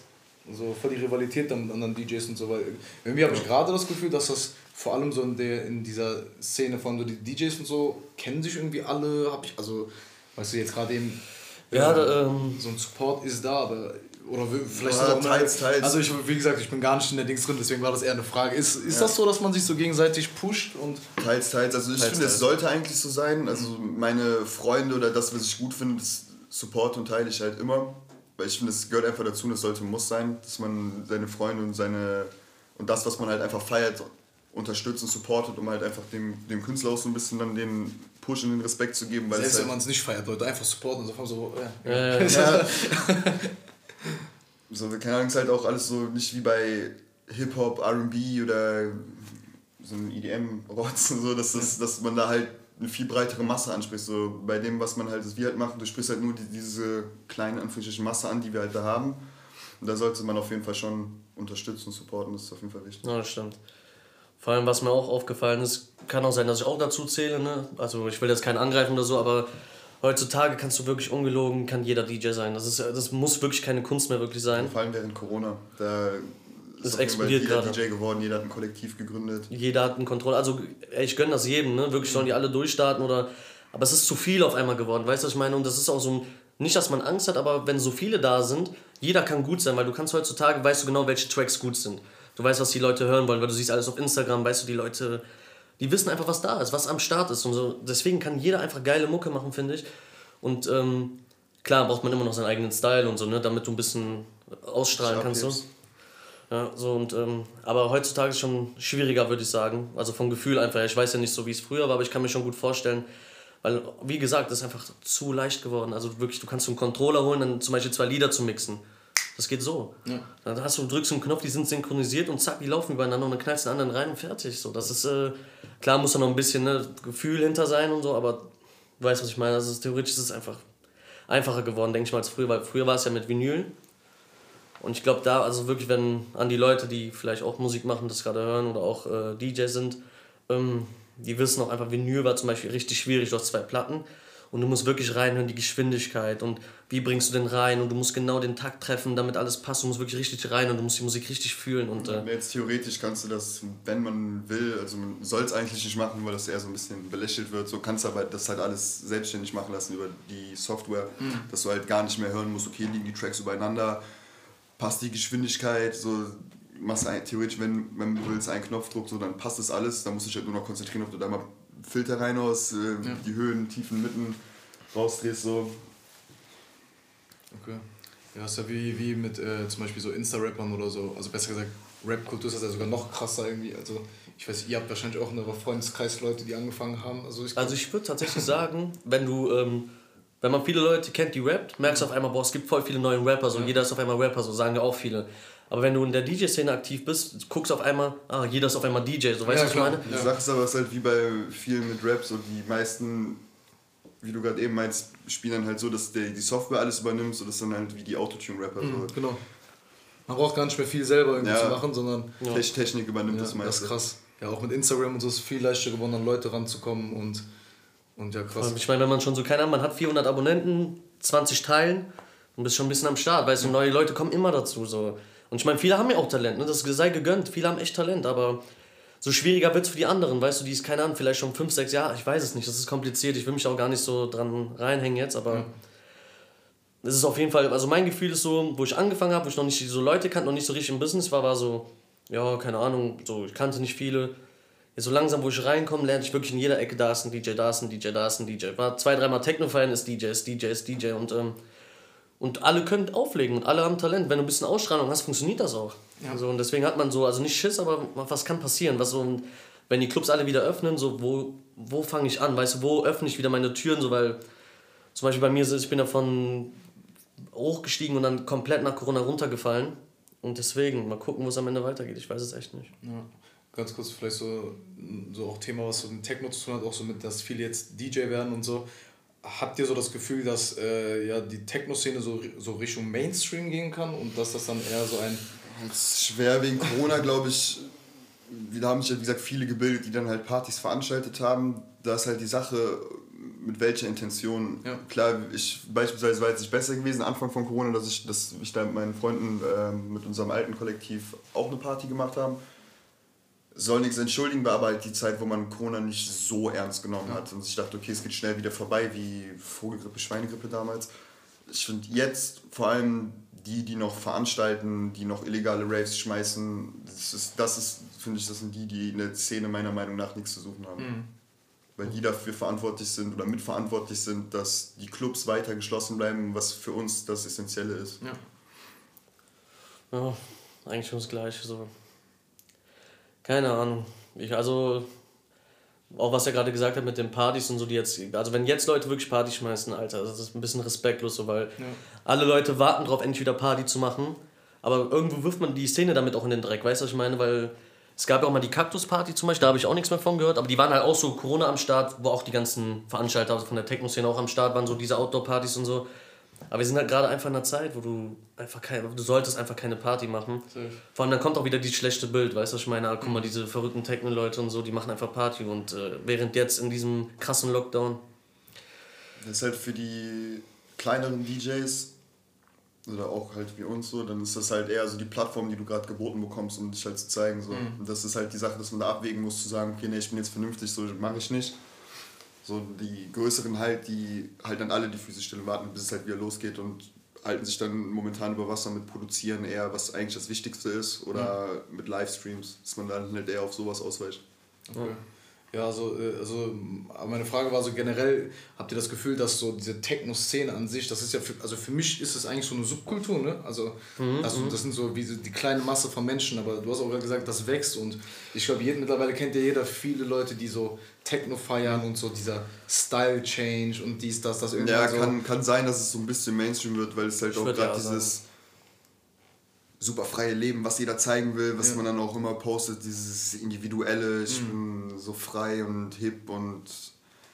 so voll die Rivalität dann mit anderen DJs und so weiter. Irgendwie habe ich gerade das Gefühl, dass das vor allem so in, der, in dieser Szene von so die DJs und so, kennen sich irgendwie alle, habe ich, also, weißt du, jetzt gerade eben, ja, da, ähm, so ein Support ist da, aber oder vielleicht ja, teils, teils. Also ich, wie gesagt, ich bin gar nicht in der Dings drin, deswegen war das eher eine Frage. Ist, ist ja. das so, dass man sich so gegenseitig pusht? Und teils, teils. Also ich teils, finde, es sollte eigentlich so sein. Also meine Freunde oder das, was ich gut finde, das Support und teile ich halt immer. Weil ich finde, es gehört einfach dazu und es sollte muss sein, dass man seine Freunde und seine und das, was man halt einfach feiert, unterstützt und supportet, um halt einfach dem, dem Künstler auch so ein bisschen dann den Push und den Respekt zu geben. Weil Selbst halt wenn man es nicht feiert, Leute einfach supporten und so, so ja. ja, ja. so, keine Ahnung, ist halt auch alles so nicht wie bei Hip-Hop, RB oder so ein EDM-Rotz, so, dass, das, dass man da halt eine viel breitere Masse anspricht. So bei dem, was man halt, was wir halt machen, du sprichst halt nur die, diese kleine Anführungsstrichen Masse an, die wir halt da haben. Und da sollte man auf jeden Fall schon unterstützen und supporten, das ist auf jeden Fall wichtig. Ja, das stimmt. Vor allem, was mir auch aufgefallen ist, kann auch sein, dass ich auch dazu zähle. Ne? Also ich will jetzt keinen angreifen oder so, aber heutzutage kannst du wirklich ungelogen, kann jeder DJ sein. Das, ist, das muss wirklich keine Kunst mehr wirklich sein. Vor allem während Corona. Da das ist explodiert jeder gerade. DJ geworden, jeder hat ein Kollektiv gegründet. Jeder hat eine Kontrolle. Also ich gönne das jedem, ne? Wirklich sollen die alle durchstarten oder. Aber es ist zu viel auf einmal geworden, weißt du, was ich meine? Und das ist auch so ein. Nicht, dass man Angst hat, aber wenn so viele da sind, jeder kann gut sein, weil du kannst heutzutage, weißt du genau, welche Tracks gut sind. Du weißt, was die Leute hören wollen, weil du siehst alles auf Instagram, weißt du, die Leute, die wissen einfach, was da ist, was am Start ist und so. Deswegen kann jeder einfach geile Mucke machen, finde ich. Und ähm, klar braucht man immer noch seinen eigenen Style und so, ne, damit du ein bisschen ausstrahlen kannst. So. Ja, so und, ähm, aber heutzutage ist es schon schwieriger, würde ich sagen. Also vom Gefühl einfach. Ich weiß ja nicht so, wie es früher war, aber ich kann mir schon gut vorstellen, weil, wie gesagt, das ist einfach zu leicht geworden. Also wirklich, du kannst einen Controller holen, dann zum Beispiel zwei Lieder zu mixen. Das geht so. Ja. Dann hast du, drückst einen Knopf, die sind synchronisiert und zack, die laufen übereinander und dann knallst du den anderen rein und fertig. So, das ist, äh, klar muss da noch ein bisschen ne, Gefühl hinter sein und so, aber du weißt, was ich meine. Also theoretisch ist es einfach einfacher geworden, denke ich mal, als früher, weil früher war es ja mit Vinyl. Und ich glaube, da, also wirklich, wenn an die Leute, die vielleicht auch Musik machen, das gerade hören oder auch äh, DJ sind, ähm, die wissen auch einfach, Vinyl war zum Beispiel richtig schwierig, du hast zwei Platten und du musst wirklich reinhören, die Geschwindigkeit und wie bringst du den rein und du musst genau den Takt treffen, damit alles passt. Du musst wirklich richtig rein und du musst die Musik richtig fühlen. Und, äh Jetzt theoretisch kannst du das, wenn man will, also man soll es eigentlich nicht machen, weil das eher so ein bisschen belächelt wird. So kannst du aber das halt alles selbstständig machen lassen über die Software, mhm. dass du halt gar nicht mehr hören musst, okay, liegen die Tracks übereinander, passt die Geschwindigkeit, so machst ein, theoretisch, wenn, wenn du willst, einen Knopfdruck, so dann passt das alles, dann musst du dich halt nur noch konzentrieren, ob du da mal Filter reinhaust, äh, ja. die Höhen, Tiefen, Mitten rausdrehst so. Okay. Ja, ist ja wie, wie mit äh, zum Beispiel so Insta-Rappern oder so. Also besser gesagt, Rap-Kultur ist das ja sogar noch krasser irgendwie. Also ich weiß, ihr habt wahrscheinlich auch in eurem Freundeskreis Leute, die angefangen haben. Also ich, also ich würde tatsächlich sagen, wenn du, ähm, wenn man viele Leute kennt, die rappt, merkst du auf einmal, boah, es gibt voll viele neue Rapper, so ja. jeder ist auf einmal Rapper, so sagen ja auch viele. Aber wenn du in der DJ-Szene aktiv bist, guckst du auf einmal, ah, jeder ist auf einmal DJ, so weißt du, ja, was ich meine? Du sagst aber, es ist halt wie bei vielen mit Rap, so die meisten wie du gerade eben meinst, spielen dann halt so, dass der, die Software alles übernimmt, so dass dann halt wie die Autotune-Rapper. Mhm, so. Genau. Man braucht gar nicht mehr viel selber irgendwie ja. zu machen, sondern. Ja. Technik übernimmt ja, das meiste. Das ist krass. Ja, auch mit Instagram und so ist es viel leichter geworden, an Leute ranzukommen und, und ja, krass. Ich meine, wenn man schon so, keine Ahnung, man hat 400 Abonnenten, 20 Teilen und bist schon ein bisschen am Start, weißt du, neue Leute kommen immer dazu, so. Und ich meine, viele haben ja auch Talent, ne? das sei gegönnt, viele haben echt Talent, aber so schwieriger wird es für die anderen, weißt du, die ist keine Ahnung, vielleicht schon 5, 6 Jahre, ich weiß es nicht, das ist kompliziert, ich will mich auch gar nicht so dran reinhängen jetzt, aber es ist auf jeden Fall, also mein Gefühl ist so, wo ich angefangen habe, wo ich noch nicht so Leute kannte, noch nicht so richtig im Business war, war so, ja, keine Ahnung, so, ich kannte nicht viele. Jetzt so langsam, wo ich reinkomme, lerne ich wirklich in jeder Ecke, da ist ein DJ, da ist ein DJ, da ist ein DJ. War zwei, dreimal Techno feiern, ist DJ, ist DJ, ist DJ und, ähm, und alle können auflegen und alle haben Talent. Wenn du ein bisschen Ausstrahlung hast, funktioniert das auch. Ja. Also, und deswegen hat man so, also nicht Schiss, aber was kann passieren? Was so, wenn die Clubs alle wieder öffnen, so, wo, wo fange ich an? Weißt du, wo öffne ich wieder meine Türen? So, weil zum Beispiel bei mir, ich bin davon hochgestiegen und dann komplett nach Corona runtergefallen. Und deswegen, mal gucken, wo es am Ende weitergeht. Ich weiß es echt nicht. Ja. Ganz kurz, vielleicht so, so auch Thema, was so mit Techno zu tun hat, auch so mit, dass viele jetzt DJ werden und so. Habt ihr so das Gefühl, dass äh, ja, die Techno-Szene so, so Richtung Mainstream gehen kann und dass das dann eher so ein schwer wegen Corona, glaube ich. Da haben sich, wie gesagt, viele gebildet, die dann halt Partys veranstaltet haben. Da ist halt die Sache, mit welcher Intention. Ja. Klar, ich beispielsweise war es nicht besser gewesen, Anfang von Corona, dass ich, dass ich da mit meinen Freunden, äh, mit unserem alten Kollektiv auch eine Party gemacht haben. Soll nichts entschuldigen, war aber halt die Zeit, wo man Corona nicht so ernst genommen hat. Und ich dachte, okay, es geht schnell wieder vorbei, wie Vogelgrippe, Schweinegrippe damals. Ich finde jetzt vor allem die, die noch veranstalten, die noch illegale Raves schmeißen, das ist, das ist finde ich, das sind die, die in der Szene meiner Meinung nach nichts zu suchen haben. Mhm. Weil die dafür verantwortlich sind oder mitverantwortlich sind, dass die Clubs weiter geschlossen bleiben, was für uns das Essentielle ist. Ja, ja eigentlich schon das Gleiche. So. Keine Ahnung. Ich, also auch was er gerade gesagt hat mit den Partys und so, die jetzt, also wenn jetzt Leute wirklich Party schmeißen, Alter, das ist ein bisschen respektlos, so, weil ja. alle Leute warten drauf, endlich wieder Party zu machen, aber irgendwo wirft man die Szene damit auch in den Dreck, weißt du, was ich meine, weil es gab ja auch mal die Kaktus-Party zum Beispiel, da habe ich auch nichts mehr von gehört, aber die waren halt auch so Corona am Start, wo auch die ganzen Veranstalter also von der Techno-Szene auch am Start waren, so diese Outdoor-Partys und so. Aber wir sind halt gerade einfach in einer Zeit, wo du einfach keine, du solltest einfach keine Party machen. Safe. Vor allem dann kommt auch wieder dieses schlechte Bild, weißt du, was ich meine? Ah, guck mal, diese verrückten Techno-Leute und so, die machen einfach Party und äh, während jetzt in diesem krassen Lockdown. Das ist halt für die kleineren DJs oder auch halt wie uns so, dann ist das halt eher so die Plattform, die du gerade geboten bekommst, um dich halt zu zeigen. So. Mhm. Und das ist halt die Sache, dass man da abwägen muss, zu sagen, okay, nee, ich bin jetzt vernünftig, so mache ich nicht. So die größeren halt, die halt dann alle die Füße still warten, bis es halt wieder losgeht und halten sich dann momentan über Wasser mit Produzieren eher, was eigentlich das Wichtigste ist, oder mhm. mit Livestreams, dass man dann halt eher auf sowas ausweicht. Okay. Ja, also, also meine Frage war so generell, habt ihr das Gefühl, dass so diese Techno-Szene an sich, das ist ja, für, also für mich ist es eigentlich so eine Subkultur, ne? Also, mhm. also das sind so wie die kleine Masse von Menschen, aber du hast auch gesagt, das wächst und ich glaube, mittlerweile kennt ja jeder viele Leute, die so Techno feiern und so dieser Style-Change und dies, das, das irgendwie. Ja, so. kann, kann sein, dass es so ein bisschen Mainstream wird, weil es halt ich auch gerade dieses super freie Leben, was jeder zeigen will, was ja. man dann auch immer postet, dieses individuelle, ich mhm. bin so frei und hip und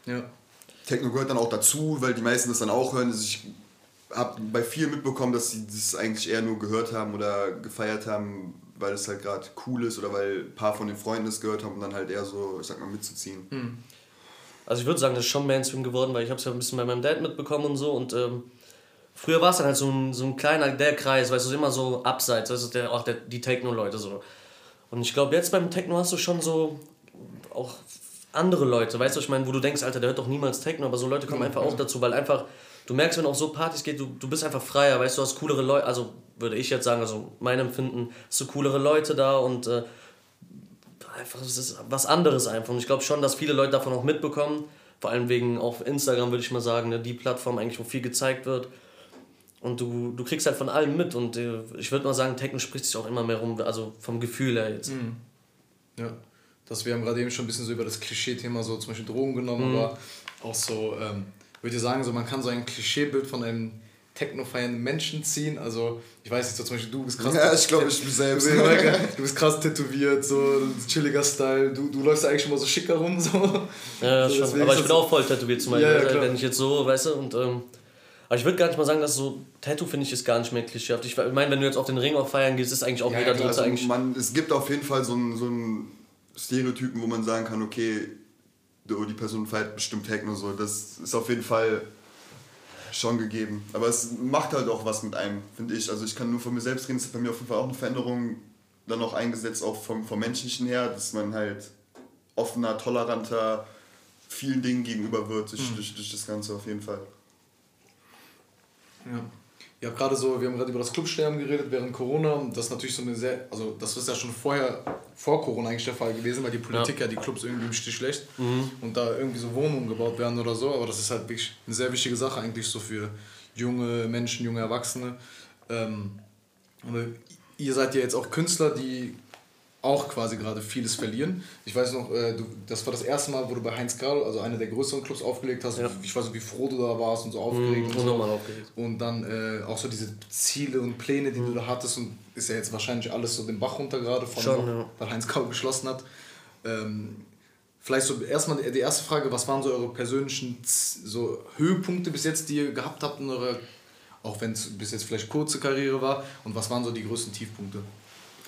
ja. Techno gehört dann auch dazu, weil die meisten das dann auch hören. Also ich habe bei vielen mitbekommen, dass sie das eigentlich eher nur gehört haben oder gefeiert haben, weil es halt gerade cool ist oder weil ein paar von den Freunden es gehört haben und dann halt eher so, ich sag mal, mitzuziehen. Mhm. Also ich würde sagen, das ist schon Mainstream geworden, weil ich habe es ja ein bisschen bei meinem Dad mitbekommen und so und ähm, Früher war es dann halt so ein, so ein kleiner, der Kreis, weißt du, immer so abseits, das ist der, auch der, die Techno-Leute so. Und ich glaube, jetzt beim Techno hast du schon so auch andere Leute, weißt du, ich meine, wo du denkst, Alter, der hört doch niemals Techno, aber so Leute kommen einfach auch dazu, weil einfach, du merkst, wenn auf so Partys geht, du, du bist einfach freier, weißt du, hast coolere Leute, also würde ich jetzt sagen, also mein Empfinden, hast du coolere Leute da und äh, einfach, es ist was anderes einfach. Und ich glaube schon, dass viele Leute davon auch mitbekommen. Vor allem wegen auf Instagram, würde ich mal sagen, ne, die Plattform eigentlich, wo viel gezeigt wird. Und du, du kriegst halt von allem mit. Und äh, ich würde mal sagen, Techno spricht sich auch immer mehr rum, also vom Gefühl her jetzt. Mhm. Ja. Das, wir haben gerade eben schon ein bisschen so über das Klischee-Thema, so zum Beispiel Drogen genommen, mhm. aber auch so, ähm, würde ich sagen, so man kann so ein Klischeebild von einem techno-feiernden Menschen ziehen. Also, ich weiß nicht, so zum Beispiel du bist krass. Ja, ich glaube, ich bin selbst. du bist krass tätowiert, so chilliger Style. Du, du läufst eigentlich immer so schicker rum. So. Ja, so, schon. Aber ich bin auch voll tätowiert zum Beispiel. Ja, ja, wenn ich jetzt so, weißt du, und. Ähm, aber ich würde gar nicht mal sagen, dass so Tattoo finde ich ist gar nicht mehr klischeehaft. Ich meine, wenn du jetzt auf den Ring auch feiern gehst, ist eigentlich auch ja, jeder Dritte also eigentlich. Man, es gibt auf jeden Fall so einen so Stereotypen, wo man sagen kann, okay, die Person feiert bestimmt Techno so. Das ist auf jeden Fall schon gegeben. Aber es macht halt auch was mit einem, finde ich. Also ich kann nur von mir selbst reden, es ist bei mir auf jeden Fall auch eine Veränderung dann auch eingesetzt, auch vom, vom Menschlichen her, dass man halt offener, toleranter vielen Dingen gegenüber wird durch, mhm. durch, durch das Ganze auf jeden Fall. Ja. Ja, gerade so, wir haben gerade über das Clubsterben geredet während Corona. Das ist natürlich so eine sehr, also das ist ja schon vorher, vor Corona eigentlich der Fall gewesen, weil die Politik ja, ja die Clubs irgendwie im Stich lässt mhm. und da irgendwie so Wohnungen gebaut werden oder so. Aber das ist halt wirklich eine sehr wichtige Sache eigentlich so für junge Menschen, junge Erwachsene. Ähm, und ihr seid ja jetzt auch Künstler, die auch quasi gerade vieles verlieren. Ich weiß noch, äh, du, das war das erste Mal, wo du bei Heinz Karl, also einer der größeren Clubs, aufgelegt hast. Ja. Ich weiß nicht, wie froh du da warst und so aufgeregt. Mhm, und, so. aufgeregt. und dann äh, auch so diese Ziele und Pläne, die mhm. du da hattest. Und ist ja jetzt wahrscheinlich alles so den Bach runter gerade, von Schon, ja. weil Heinz Karl geschlossen hat. Ähm, vielleicht so erstmal die erste Frage, was waren so eure persönlichen so Höhepunkte bis jetzt, die ihr gehabt habt in eurer, auch wenn es bis jetzt vielleicht kurze Karriere war, und was waren so die größten Tiefpunkte?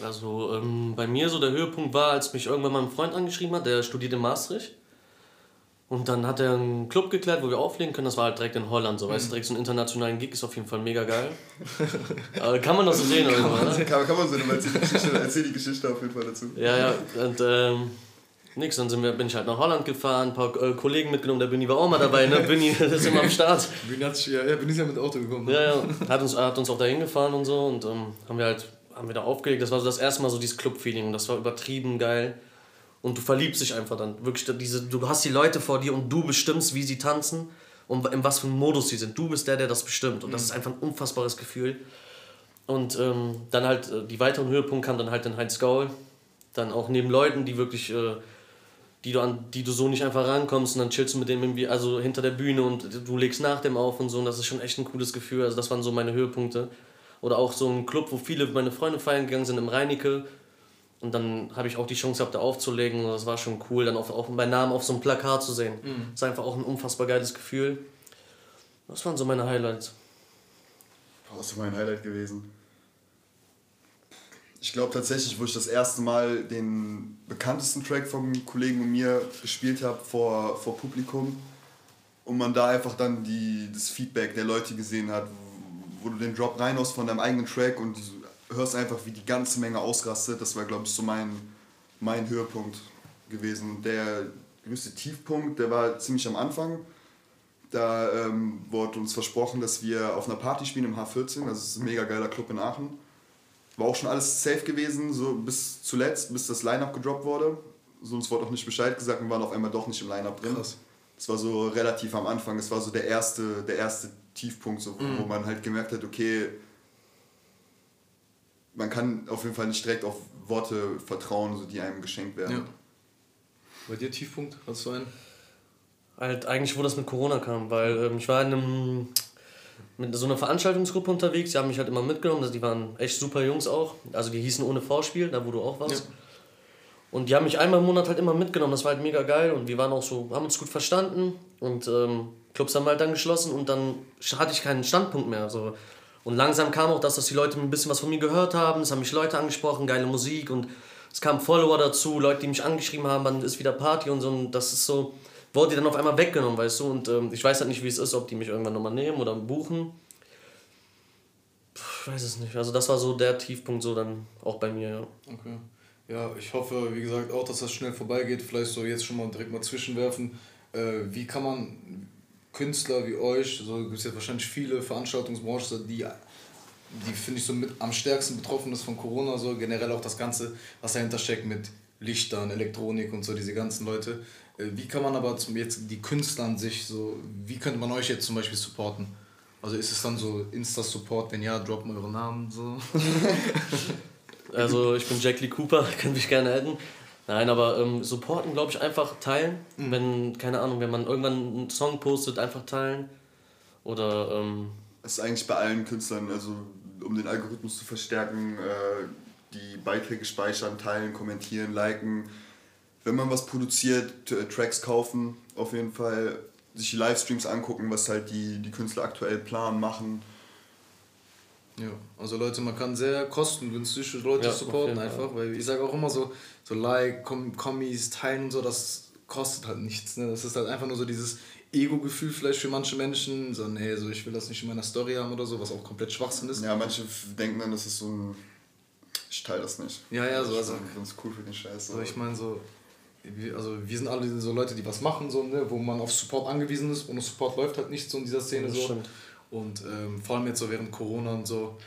Also ähm, bei mir so der Höhepunkt war, als mich irgendwann mein Freund angeschrieben hat, der studiert in Maastricht. Und dann hat er einen Club geklärt, wo wir auflegen können. Das war halt direkt in Holland, so, mhm. weißt du, direkt so einen internationalen Gig ist auf jeden Fall mega geil. Aber kann man das so sehen, oder? Kann, man, kann, kann man so erzähl die, Geschichte, erzähl die Geschichte auf jeden Fall dazu. Ja, ja, und ähm, nix, dann sind wir, bin ich halt nach Holland gefahren, ein paar äh, Kollegen mitgenommen, der Büni war auch mal dabei, ne? Büni ist immer am Start. Büni hat sich, ja, ja, Büni ist ja mit Auto gekommen. Ja, ja, hat uns, hat uns auch dahin gefahren und so und ähm, haben wir halt haben wir da aufgelegt. Das war so das erste Mal so dieses Club-Feeling und das war übertrieben geil. Und du verliebst dich einfach dann. Wirklich, diese, du hast die Leute vor dir und du bestimmst, wie sie tanzen und in was für einem Modus sie sind. Du bist der, der das bestimmt. Und das mhm. ist einfach ein unfassbares Gefühl. Und ähm, dann halt, äh, die weiteren Höhepunkte kamen dann halt in Heinz Gaul. Dann auch neben Leuten, die wirklich, äh, die, du an, die du so nicht einfach rankommst und dann chillst du mit denen irgendwie, also hinter der Bühne und du legst nach dem auf und so. Und das ist schon echt ein cooles Gefühl. Also das waren so meine Höhepunkte. Oder auch so ein Club, wo viele meine Freunde feiern gegangen sind im Reinecke. Und dann habe ich auch die Chance gehabt, da aufzulegen. Und das war schon cool, dann auch, auch meinen Namen auf so einem Plakat zu sehen. Mhm. Das ist einfach auch ein unfassbar geiles Gefühl. Das waren so meine Highlights. Was ist mein Highlight gewesen? Ich glaube tatsächlich, wo ich das erste Mal den bekanntesten Track vom Kollegen und mir gespielt habe vor, vor Publikum und man da einfach dann die, das Feedback der Leute gesehen hat, wo du den Drop reinhaust von deinem eigenen Track und hörst einfach, wie die ganze Menge ausrastet. Das war, glaube ich, so mein, mein Höhepunkt gewesen. Der größte Tiefpunkt, der war ziemlich am Anfang. Da ähm, wurde uns versprochen, dass wir auf einer Party spielen im H14. Das ist ein mega geiler Club in Aachen. War auch schon alles safe gewesen, so bis zuletzt, bis das Line-Up gedroppt wurde. So, uns wurde auch nicht Bescheid gesagt, wir waren auf einmal doch nicht im Line-Up drin. Krass. Das war so relativ am Anfang. Das war so der erste, der erste Tiefpunkt, so, mhm. wo man halt gemerkt hat, okay, man kann auf jeden Fall nicht direkt auf Worte vertrauen, so, die einem geschenkt werden. Ja. Bei dir Tiefpunkt? Hast du einen? Halt eigentlich, wo das mit Corona kam, weil ähm, ich war in einem, mit so einer Veranstaltungsgruppe unterwegs, die haben mich halt immer mitgenommen, also die waren echt super Jungs auch, also die hießen ohne Vorspiel, da wo du auch warst. Ja. Und die haben mich einmal im Monat halt immer mitgenommen, das war halt mega geil und wir waren auch so, haben uns gut verstanden und ähm, Clubs haben halt dann geschlossen und dann hatte ich keinen Standpunkt mehr. So. Und langsam kam auch das, dass die Leute ein bisschen was von mir gehört haben. Es haben mich Leute angesprochen, geile Musik und es kamen Follower dazu, Leute, die mich angeschrieben haben, wann ist wieder Party und so. Und das ist so, wurde dann auf einmal weggenommen, weißt du. Und ähm, ich weiß halt nicht, wie es ist, ob die mich irgendwann nochmal nehmen oder buchen. Ich weiß es nicht. Also das war so der Tiefpunkt so dann auch bei mir, ja. Okay. Ja, ich hoffe, wie gesagt, auch, dass das schnell vorbeigeht. Vielleicht so jetzt schon mal direkt mal zwischenwerfen. Äh, wie kann man, Künstler wie euch, so gibt es jetzt wahrscheinlich viele Veranstaltungsbranchen, die, die finde ich so mit am stärksten betroffen ist von Corona, so generell auch das Ganze, was dahinter steckt mit Lichtern, Elektronik und so, diese ganzen Leute. Äh, wie kann man aber zum, jetzt die Künstler an sich so, wie könnte man euch jetzt zum Beispiel supporten? Also ist es dann so Insta-Support, wenn ja, droppen eure Namen so? also ich bin Jack Lee Cooper, kann mich gerne adden. Nein, aber ähm, supporten, glaube ich, einfach teilen. Mhm. Wenn, keine Ahnung, wenn man irgendwann einen Song postet, einfach teilen. Oder. Ähm, das ist eigentlich bei allen Künstlern, also um den Algorithmus zu verstärken, äh, die Beiträge speichern, teilen, kommentieren, liken. Wenn man was produziert, Tracks kaufen, auf jeden Fall sich die Livestreams angucken, was halt die, die Künstler aktuell planen, machen. Ja, also Leute, man kann sehr kostengünstig Leute ja, supporten einfach, weil ich sage auch immer so, so Like, Kommis, Teilen und so, das kostet halt nichts. Ne? Das ist halt einfach nur so dieses Ego-Gefühl vielleicht für manche Menschen, so, nee, so ich will das nicht in meiner Story haben oder so, was auch komplett Schwachsinn ist. Ja, manche denken dann, das ist so ein, ich teile das nicht. Ja, ja, so. Also, das ist cool für den Scheiß. So, ich meine so, also wir sind alle so Leute, die was machen, so, ne, wo man auf Support angewiesen ist und Support läuft halt nicht so in dieser Szene so. Stimmt. Und ähm, vor allem jetzt so während Corona und so.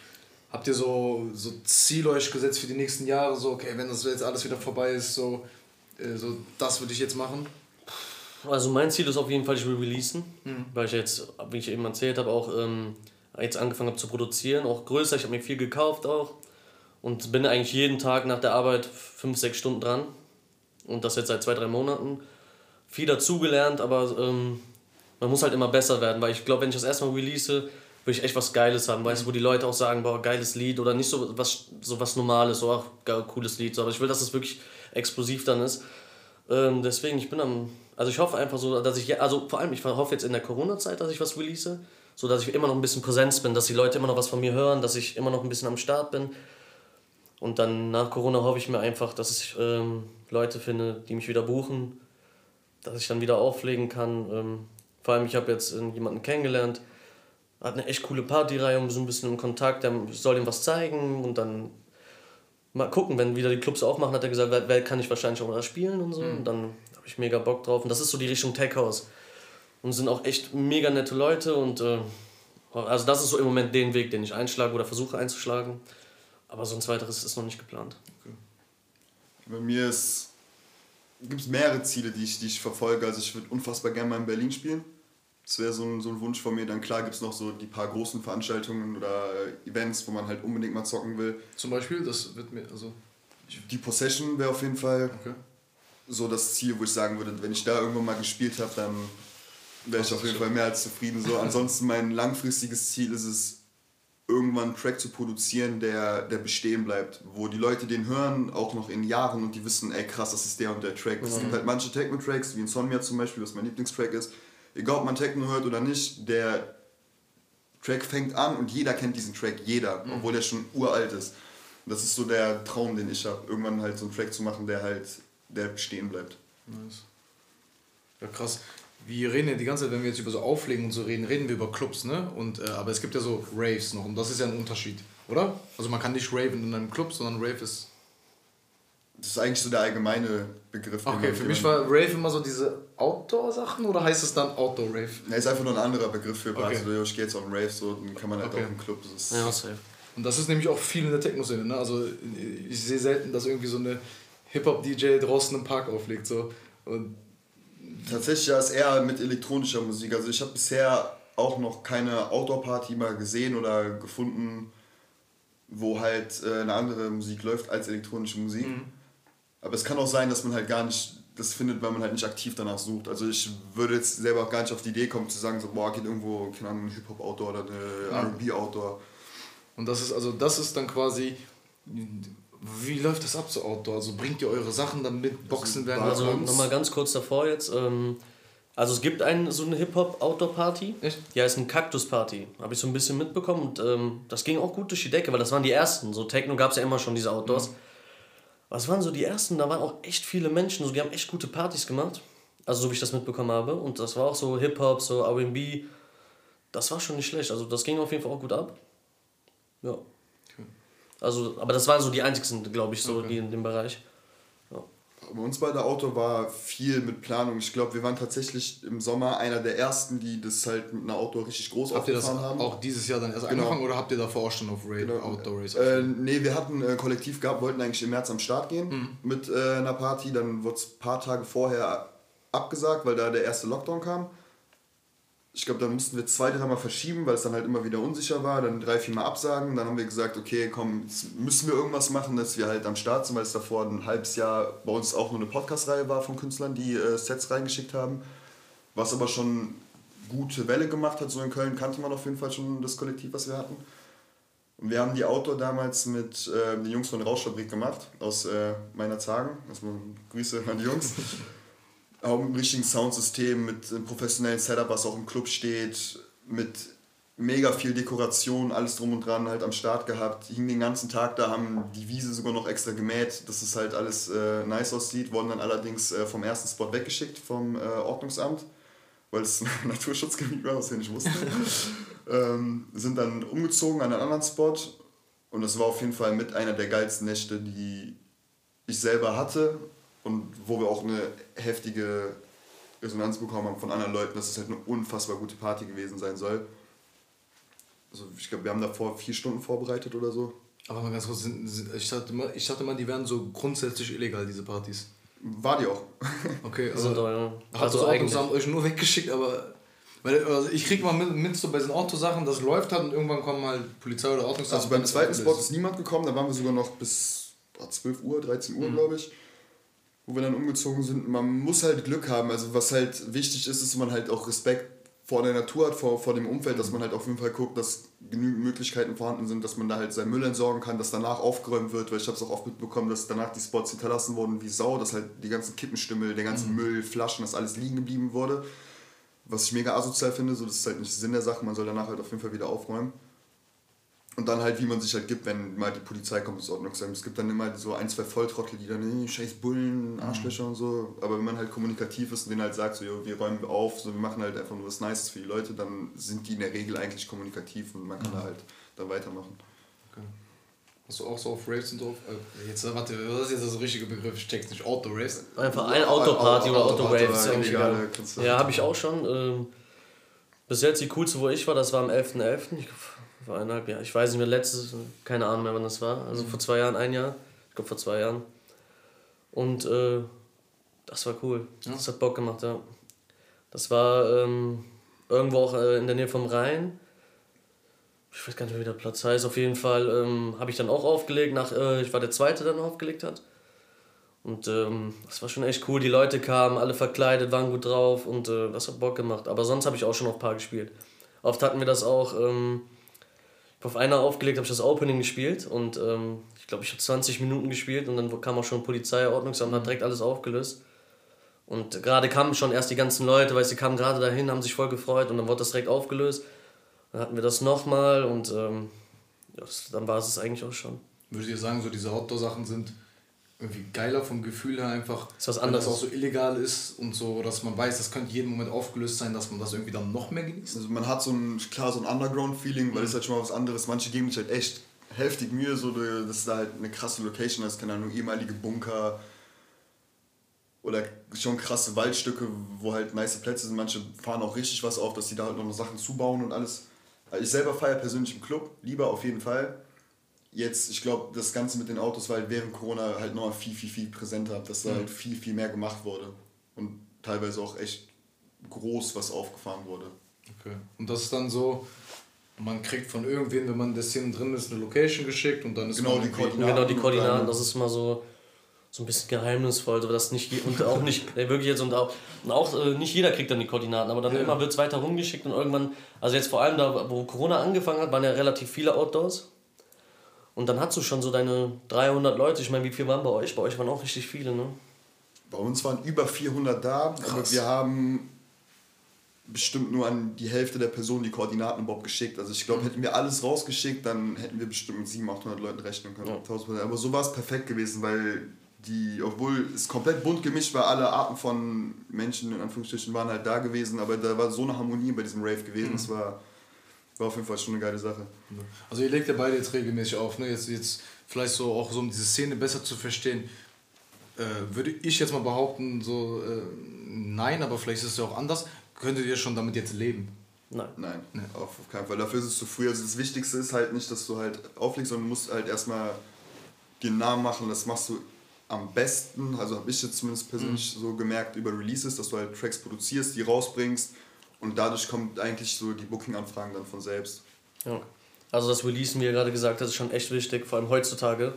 Habt ihr so, so Ziele euch gesetzt für die nächsten Jahre? So, okay, wenn das jetzt alles wieder vorbei ist, so, äh, so das würde ich jetzt machen? Also mein Ziel ist auf jeden Fall, ich will releasen, mhm. weil ich jetzt, wie ich eben erzählt habe, auch ähm, jetzt angefangen habe zu produzieren, auch größer. Ich habe mir viel gekauft auch und bin eigentlich jeden Tag nach der Arbeit fünf, sechs Stunden dran und das jetzt seit zwei, drei Monaten. Viel dazugelernt, aber ähm, man muss halt immer besser werden, weil ich glaube, wenn ich das erstmal release, will ich echt was Geiles haben, weißt du, wo die Leute auch sagen, boah, geiles Lied oder nicht so was, so was Normales, so, ach, cooles Lied, so, aber ich will, dass es wirklich explosiv dann ist. Ähm, deswegen, ich bin am, also ich hoffe einfach so, dass ich, also vor allem, ich hoffe jetzt in der Corona-Zeit, dass ich was release, so dass ich immer noch ein bisschen Präsenz bin, dass die Leute immer noch was von mir hören, dass ich immer noch ein bisschen am Start bin. Und dann nach Corona hoffe ich mir einfach, dass ich ähm, Leute finde, die mich wieder buchen, dass ich dann wieder auflegen kann. Ähm, vor allem, ich habe jetzt jemanden kennengelernt, hat eine echt coole Partyreihe und so ein bisschen im Kontakt, der soll ihm was zeigen und dann mal gucken, wenn wieder die Clubs aufmachen, hat er gesagt, wer, wer kann ich wahrscheinlich auch mal spielen und so. Mhm. Und dann habe ich mega Bock drauf. Und das ist so die Richtung Tech House. Und sind auch echt mega nette Leute und äh, also das ist so im Moment den Weg, den ich einschlage oder versuche einzuschlagen. Aber sonst weiteres ist noch nicht geplant. Okay. Bei mir gibt es mehrere Ziele, die ich, die ich verfolge. Also ich würde unfassbar gerne mal in Berlin spielen. Das wäre so ein, so ein Wunsch von mir. Dann klar gibt es noch so die paar großen Veranstaltungen oder Events, wo man halt unbedingt mal zocken will. Zum Beispiel, das wird mir, also... Die Possession wäre auf jeden Fall okay. so das Ziel, wo ich sagen würde, wenn ich da irgendwann mal gespielt habe, dann wäre ich auf jeden Fall mehr als zufrieden. So. Ansonsten mein langfristiges Ziel ist es, irgendwann einen Track zu produzieren, der, der bestehen bleibt, wo die Leute den hören, auch noch in Jahren und die wissen, ey krass, das ist der und der Track. Mhm. Es gibt halt manche Techno-Tracks, wie in Sonmia zum Beispiel, was mein Lieblingstrack ist. Egal ob man Techno hört oder nicht, der Track fängt an und jeder kennt diesen Track, jeder, mhm. obwohl der schon uralt ist. Und das ist so der Traum, den ich habe, irgendwann halt so einen Track zu machen, der halt, der bestehen bleibt. Nice. Ja krass wir reden ja die ganze Zeit, wenn wir jetzt über so Auflegen und so reden, reden wir über Clubs, ne? Und, äh, aber es gibt ja so Raves noch und das ist ja ein Unterschied, oder? Also man kann nicht raven in einem Club, sondern Rave ist... Das ist eigentlich so der allgemeine Begriff. Okay, für mich war Rave immer so diese Outdoor-Sachen oder heißt es dann Outdoor-Rave? Ne, ist einfach nur ein anderer Begriff für okay. also ich gehe jetzt auf einen Rave, so dann kann man halt okay. auch im Club. Das ja, safe. Und das ist nämlich auch viel in der Techno-Szene, ne? Also ich sehe selten, dass irgendwie so eine Hip-Hop-DJ draußen im Park auflegt, so. Und Tatsächlich ja, ist eher mit elektronischer Musik. Also ich habe bisher auch noch keine Outdoor-Party mal gesehen oder gefunden, wo halt äh, eine andere Musik läuft als elektronische Musik. Mhm. Aber es kann auch sein, dass man halt gar nicht das findet, weil man halt nicht aktiv danach sucht. Also ich würde jetzt selber auch gar nicht auf die Idee kommen zu sagen, so boah, geht irgendwo, keine Ahnung, ein Hip-Hop-Outdoor oder eine mhm. R&B-Outdoor. Und das ist also das ist dann quasi wie läuft das ab so Outdoor? Also bringt ihr eure Sachen dann mit? Boxen werden Also nochmal ganz kurz davor jetzt. Ähm, also es gibt ein, so eine Hip-Hop-Outdoor-Party. Echt? Ja, ist ein Kaktus-Party. Habe ich so ein bisschen mitbekommen und ähm, das ging auch gut durch die Decke, weil das waren die ersten. So Techno gab es ja immer schon, diese Outdoors. Mhm. Was waren so die ersten? Da waren auch echt viele Menschen, so, die haben echt gute Partys gemacht. Also so wie ich das mitbekommen habe. Und das war auch so Hip-Hop, so R&B. Das war schon nicht schlecht. Also das ging auf jeden Fall auch gut ab. Ja. Also, aber das waren so die einzigsten, glaube ich, so okay. die in dem Bereich. Ja. Bei uns bei der Auto war viel mit Planung. Ich glaube, wir waren tatsächlich im Sommer einer der ersten, die das halt mit einer Auto richtig groß habt aufgefahren haben. Auch dieses Jahr dann erst genau. angefangen oder habt ihr davor auch schon auf Raid genau. Outdoor Race? Äh, nee, wir hatten äh, kollektiv gehabt, wollten eigentlich im März am Start gehen mhm. mit äh, einer Party. Dann wurde es ein paar Tage vorher abgesagt, weil da der erste Lockdown kam ich glaube, dann mussten wir zwei, dreimal verschieben, weil es dann halt immer wieder unsicher war. Dann drei, vier Mal absagen. Dann haben wir gesagt, okay, komm, jetzt müssen wir irgendwas machen, dass wir halt am Start sind, weil es davor ein halbes Jahr bei uns auch nur eine Podcast-Reihe war von Künstlern, die äh, Sets reingeschickt haben. Was aber schon gute Welle gemacht hat. So in Köln kannte man auf jeden Fall schon das Kollektiv, was wir hatten. Und wir haben die Outdoor damals mit äh, den Jungs von Rauschfabrik gemacht, aus äh, meiner Zagen. Also Grüße an die Jungs. auch mit einem richtigen Soundsystem, mit einem professionellen Setup, was auch im Club steht, mit mega viel Dekoration, alles drum und dran halt am Start gehabt. Hing den ganzen Tag da, haben die Wiese sogar noch extra gemäht, dass es halt alles äh, nice aussieht. Wurden dann allerdings äh, vom ersten Spot weggeschickt vom äh, Ordnungsamt, weil es ein Naturschutzgebiet war, was wir nicht wussten. ähm, sind dann umgezogen an einen anderen Spot und das war auf jeden Fall mit einer der geilsten Nächte, die ich selber hatte und wo wir auch eine heftige Resonanz bekommen haben von anderen Leuten, dass es halt eine unfassbar gute Party gewesen sein soll. Also ich glaube, wir haben davor vier Stunden vorbereitet oder so. Aber mal ganz kurz, sind, sind, ich, dachte mal, ich dachte mal, die wären so grundsätzlich illegal, diese Partys. War die auch. Okay, also, also, ja. also eigentlich. haben euch nur weggeschickt, aber weil, also ich krieg mal mit, mit so bei diesen Autosachen, das läuft halt und irgendwann kommen halt Polizei oder Ordnungsamt. Also beim zweiten Spot ist niemand gekommen, da waren wir sogar noch bis 12 Uhr, 13 Uhr, mhm. glaube ich wo wir dann umgezogen sind. Man muss halt Glück haben. Also was halt wichtig ist, ist, dass man halt auch Respekt vor der Natur hat, vor, vor dem Umfeld, dass man halt auf jeden Fall guckt, dass genügend Möglichkeiten vorhanden sind, dass man da halt seinen Müll entsorgen kann, dass danach aufgeräumt wird, weil ich habe es auch oft mitbekommen, dass danach die Spots hinterlassen wurden wie Sau, dass halt die ganzen Kippenstümmel, der ganze mhm. Müll, Flaschen, das alles liegen geblieben wurde. Was ich mega asozial finde, so das ist halt nicht Sinn der Sache, man soll danach halt auf jeden Fall wieder aufräumen. Und dann halt, wie man sich halt gibt, wenn mal die Polizei kommt, ist Ordnungsamt. Es gibt dann immer so ein, zwei Volltrottel, die dann, hey, scheiß Bullen, mhm. Arschlöcher mhm. und so. Aber wenn man halt kommunikativ ist und denen halt sagt, so, jo, wir räumen auf, so, wir machen halt einfach nur was Nices für die Leute, dann sind die in der Regel eigentlich kommunikativ und man kann mhm. da halt dann weitermachen. Okay. Hast du auch so auf Raves und drauf? Äh, jetzt, warte, was ist jetzt das richtige Begriff? Ich check's nicht. Auto-Raves? Einfach eine Autoparty oder Auto-Raves. Auto ja, habe ich auch schon. Ähm, bis jetzt die coolste, wo ich war, das war am 11.11. .11. Ich vor eineinhalb Jahren. Ich weiß nicht mehr, letztes, keine Ahnung mehr, wann das war. Also vor zwei Jahren, ein Jahr. Ich glaube vor zwei Jahren. Und äh, das war cool. Ja. Das hat Bock gemacht, ja. Das war ähm, irgendwo auch äh, in der Nähe vom Rhein. Ich weiß gar nicht mehr, wie der Platz heißt. Auf jeden Fall ähm, habe ich dann auch aufgelegt. Nach, äh, ich war der Zweite, der dann aufgelegt hat. Und ähm, das war schon echt cool. Die Leute kamen, alle verkleidet, waren gut drauf und äh, das hat Bock gemacht. Aber sonst habe ich auch schon noch ein paar gespielt. Oft hatten wir das auch. Ähm, auf einer aufgelegt, habe ich das Opening gespielt und ähm, ich glaube, ich habe 20 Minuten gespielt und dann kam auch schon Polizei, Ordnungsamt, hat direkt alles aufgelöst. Und gerade kamen schon erst die ganzen Leute, weil sie kamen gerade dahin, haben sich voll gefreut und dann wurde das direkt aufgelöst. Dann hatten wir das nochmal und ähm, ja, dann war es es eigentlich auch schon. Würdet ihr sagen, so diese Outdoor-Sachen sind irgendwie geiler vom Gefühl her einfach, ist was anderes. wenn das auch so illegal ist und so, dass man weiß, das könnte jeden Moment aufgelöst sein, dass man das irgendwie dann noch mehr genießt. Also man hat so ein, klar, so ein Underground-Feeling, weil es mhm. halt schon mal was anderes, manche geben sich halt echt heftig Mühe, so, dass da halt eine krasse Location ist, keine Ahnung, ehemalige Bunker oder schon krasse Waldstücke, wo halt nice Plätze sind, manche fahren auch richtig was auf, dass die da halt noch Sachen zubauen und alles. Also ich selber feiere persönlich im Club, lieber auf jeden Fall jetzt, ich glaube, das Ganze mit den Autos war halt während Corona halt noch viel, viel, viel präsenter, dass da mhm. halt viel, viel mehr gemacht wurde. Und teilweise auch echt groß was aufgefahren wurde. Okay. Und das ist dann so, man kriegt von irgendwen, wenn man in der Szene drin ist, eine Location geschickt und dann ist genau die Koordinaten. Genau die Koordinaten, das ist mal so so ein bisschen geheimnisvoll, so dass nicht und auch nicht wirklich jetzt und auch, und auch äh, nicht jeder kriegt dann die Koordinaten, aber dann ja. immer wird es weiter rumgeschickt und irgendwann, also jetzt vor allem da, wo Corona angefangen hat, waren ja relativ viele Outdoors und dann hast du schon so deine 300 Leute. Ich meine, wie viel waren bei euch? Bei euch waren auch richtig viele, ne? Bei uns waren über 400 da, Krass. aber wir haben bestimmt nur an die Hälfte der Personen die Koordinaten überhaupt geschickt. Also ich glaube, mhm. hätten wir alles rausgeschickt, dann hätten wir bestimmt mit 700, 800 Leuten rechnen können. Ja. Aber so war es perfekt gewesen, weil die, obwohl es komplett bunt gemischt war, alle Arten von Menschen in Anführungsstrichen waren halt da gewesen, aber da war so eine Harmonie bei diesem Rave gewesen. Mhm. Es war war auf jeden Fall schon eine geile Sache. Also ihr legt ja beide jetzt regelmäßig auf, ne? Jetzt, jetzt vielleicht so auch so um diese Szene besser zu verstehen. äh, würde ich jetzt mal behaupten, so äh, nein, aber vielleicht ist es ja auch anders. Könntet ihr schon damit jetzt leben? Nein. Nein, nee. auf keinen Fall. Dafür ist es zu früh. Also das Wichtigste ist halt nicht, dass du halt auflegst, sondern du musst halt erstmal den Namen machen. Das machst du am besten, also habe ich jetzt zumindest persönlich mhm. so gemerkt über Releases, dass du halt Tracks produzierst, die rausbringst und dadurch kommt eigentlich so die Booking-Anfragen dann von selbst. Ja. Also das Release, wie ihr gerade gesagt habt, ist schon echt wichtig, vor allem heutzutage.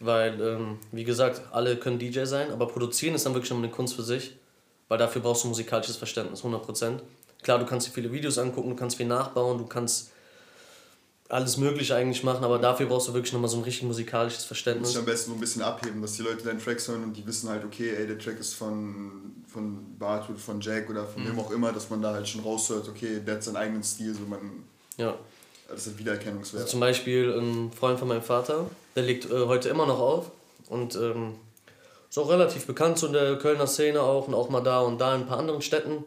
Weil, ähm, wie gesagt, alle können DJ sein, aber produzieren ist dann wirklich schon eine Kunst für sich. Weil dafür brauchst du musikalisches Verständnis, 100%. Klar, du kannst dir viele Videos angucken, du kannst viel nachbauen, du kannst alles Mögliche eigentlich machen, aber dafür brauchst du wirklich nochmal so ein richtig musikalisches Verständnis. Du musst am besten so ein bisschen abheben, dass die Leute deinen Tracks hören und die wissen halt, okay, ey, der Track ist von, von Bart oder von Jack oder von mhm. wem auch immer, dass man da halt schon raushört, okay, der hat seinen eigenen Stil, so man. Ja. Das ist Wiedererkennungswert. Also zum Beispiel ein Freund von meinem Vater, der legt äh, heute immer noch auf und ähm, ist auch relativ bekannt so in der Kölner Szene auch und auch mal da und da in ein paar anderen Städten.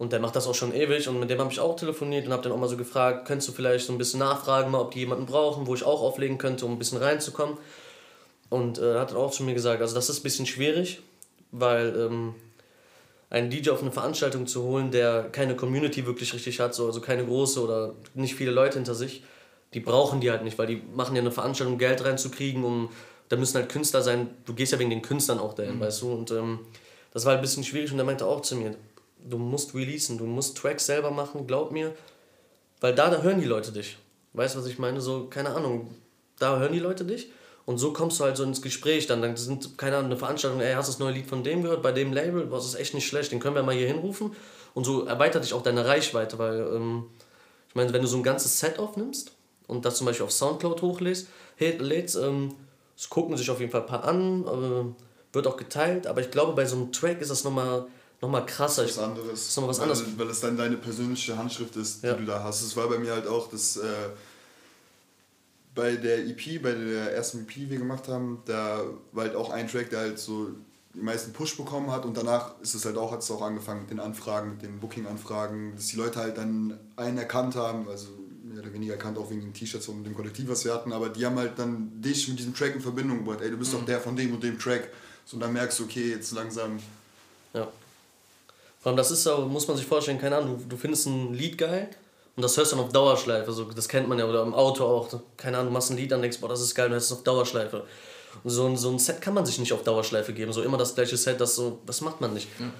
Und der macht das auch schon ewig und mit dem habe ich auch telefoniert und habe dann auch mal so gefragt, könntest du vielleicht so ein bisschen nachfragen, mal, ob die jemanden brauchen, wo ich auch auflegen könnte, um ein bisschen reinzukommen. Und äh, hat dann auch zu mir gesagt, also das ist ein bisschen schwierig, weil ähm, einen DJ auf eine Veranstaltung zu holen, der keine Community wirklich richtig hat, so, also keine große oder nicht viele Leute hinter sich, die brauchen die halt nicht, weil die machen ja eine Veranstaltung, um Geld reinzukriegen, um, da müssen halt Künstler sein, du gehst ja wegen den Künstlern auch dahin, mhm. weißt du, und ähm, das war halt ein bisschen schwierig und er meinte auch zu mir, du musst releasen, du musst Tracks selber machen, glaub mir. Weil da, da hören die Leute dich. Weißt du, was ich meine? So, keine Ahnung, da hören die Leute dich. Und so kommst du halt so ins Gespräch. Dann, dann sind, keine Ahnung, eine Veranstaltung, ey, hast du das neue Lied von dem gehört, bei dem Label? Was ist echt nicht schlecht, den können wir mal hier hinrufen. Und so erweitert dich auch deine Reichweite, weil, ähm, ich meine, wenn du so ein ganzes Set aufnimmst und das zum Beispiel auf Soundcloud hochlädst, lädst, ähm, das gucken sich auf jeden Fall ein paar an, äh, wird auch geteilt, aber ich glaube, bei so einem Track ist das nochmal nochmal krasser. Das was anderes. Das ist nochmal was weil, anderes. Weil es dann deine persönliche Handschrift ist, die ja. du da hast. Es war bei mir halt auch, dass äh, bei der EP, bei der ersten EP, die wir gemacht haben, da war halt auch ein Track, der halt so die meisten Push bekommen hat und danach ist es halt auch, hat es auch angefangen mit den Anfragen, mit den Booking-Anfragen, dass die Leute halt dann einen erkannt haben, also mehr oder weniger erkannt, auch wegen den T-Shirts und dem Kollektiv, was wir hatten, aber die haben halt dann dich mit diesem Track in Verbindung gebracht, ey, du bist mhm. doch der von dem und dem Track. So, und dann merkst du, okay, jetzt langsam ja. Vor allem, das ist so, muss man sich vorstellen, keine Ahnung, du, du findest ein Lied geil und das hörst du dann auf Dauerschleife, so, das kennt man ja, oder im Auto auch, keine Ahnung, du machst ein Lied an, denkst, boah, das ist geil, und hörst es auf Dauerschleife. Und so, so ein Set kann man sich nicht auf Dauerschleife geben, so immer das gleiche Set, das, so, das macht man nicht. Ja.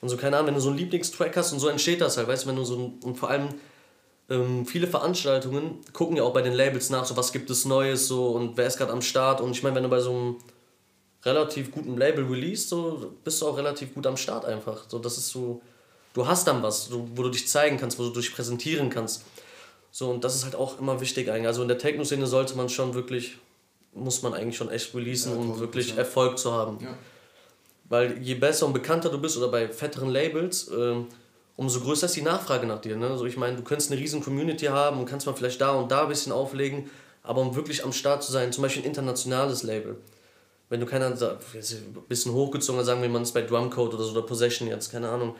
Und so, keine Ahnung, wenn du so einen Lieblingstrack hast und so entsteht das halt, weißt du, wenn du so ein, und vor allem ähm, viele Veranstaltungen gucken ja auch bei den Labels nach, so was gibt es Neues, so und wer ist gerade am Start und ich meine, wenn du bei so einem relativ gutem Label released, so bist du auch relativ gut am Start einfach. So, das ist so, du hast dann was, so, wo du dich zeigen kannst, wo du dich präsentieren kannst. So, und das ist halt auch immer wichtig eigentlich. Also in der Techno-Szene sollte man schon wirklich, muss man eigentlich schon echt releasen, ja, um wirklich. Erfolg zu haben. Ja. Weil je besser und bekannter du bist oder bei fetteren Labels, äh, umso größer ist die Nachfrage nach dir. Ne? Also ich meine, du könntest eine riesen Community haben und kannst mal vielleicht da und da ein bisschen auflegen, aber um wirklich am Start zu sein, zum Beispiel ein internationales Label, wenn du keiner ein bisschen hochgezogen, sagen wir mal, es bei Drumcode oder so oder Possession jetzt, keine Ahnung.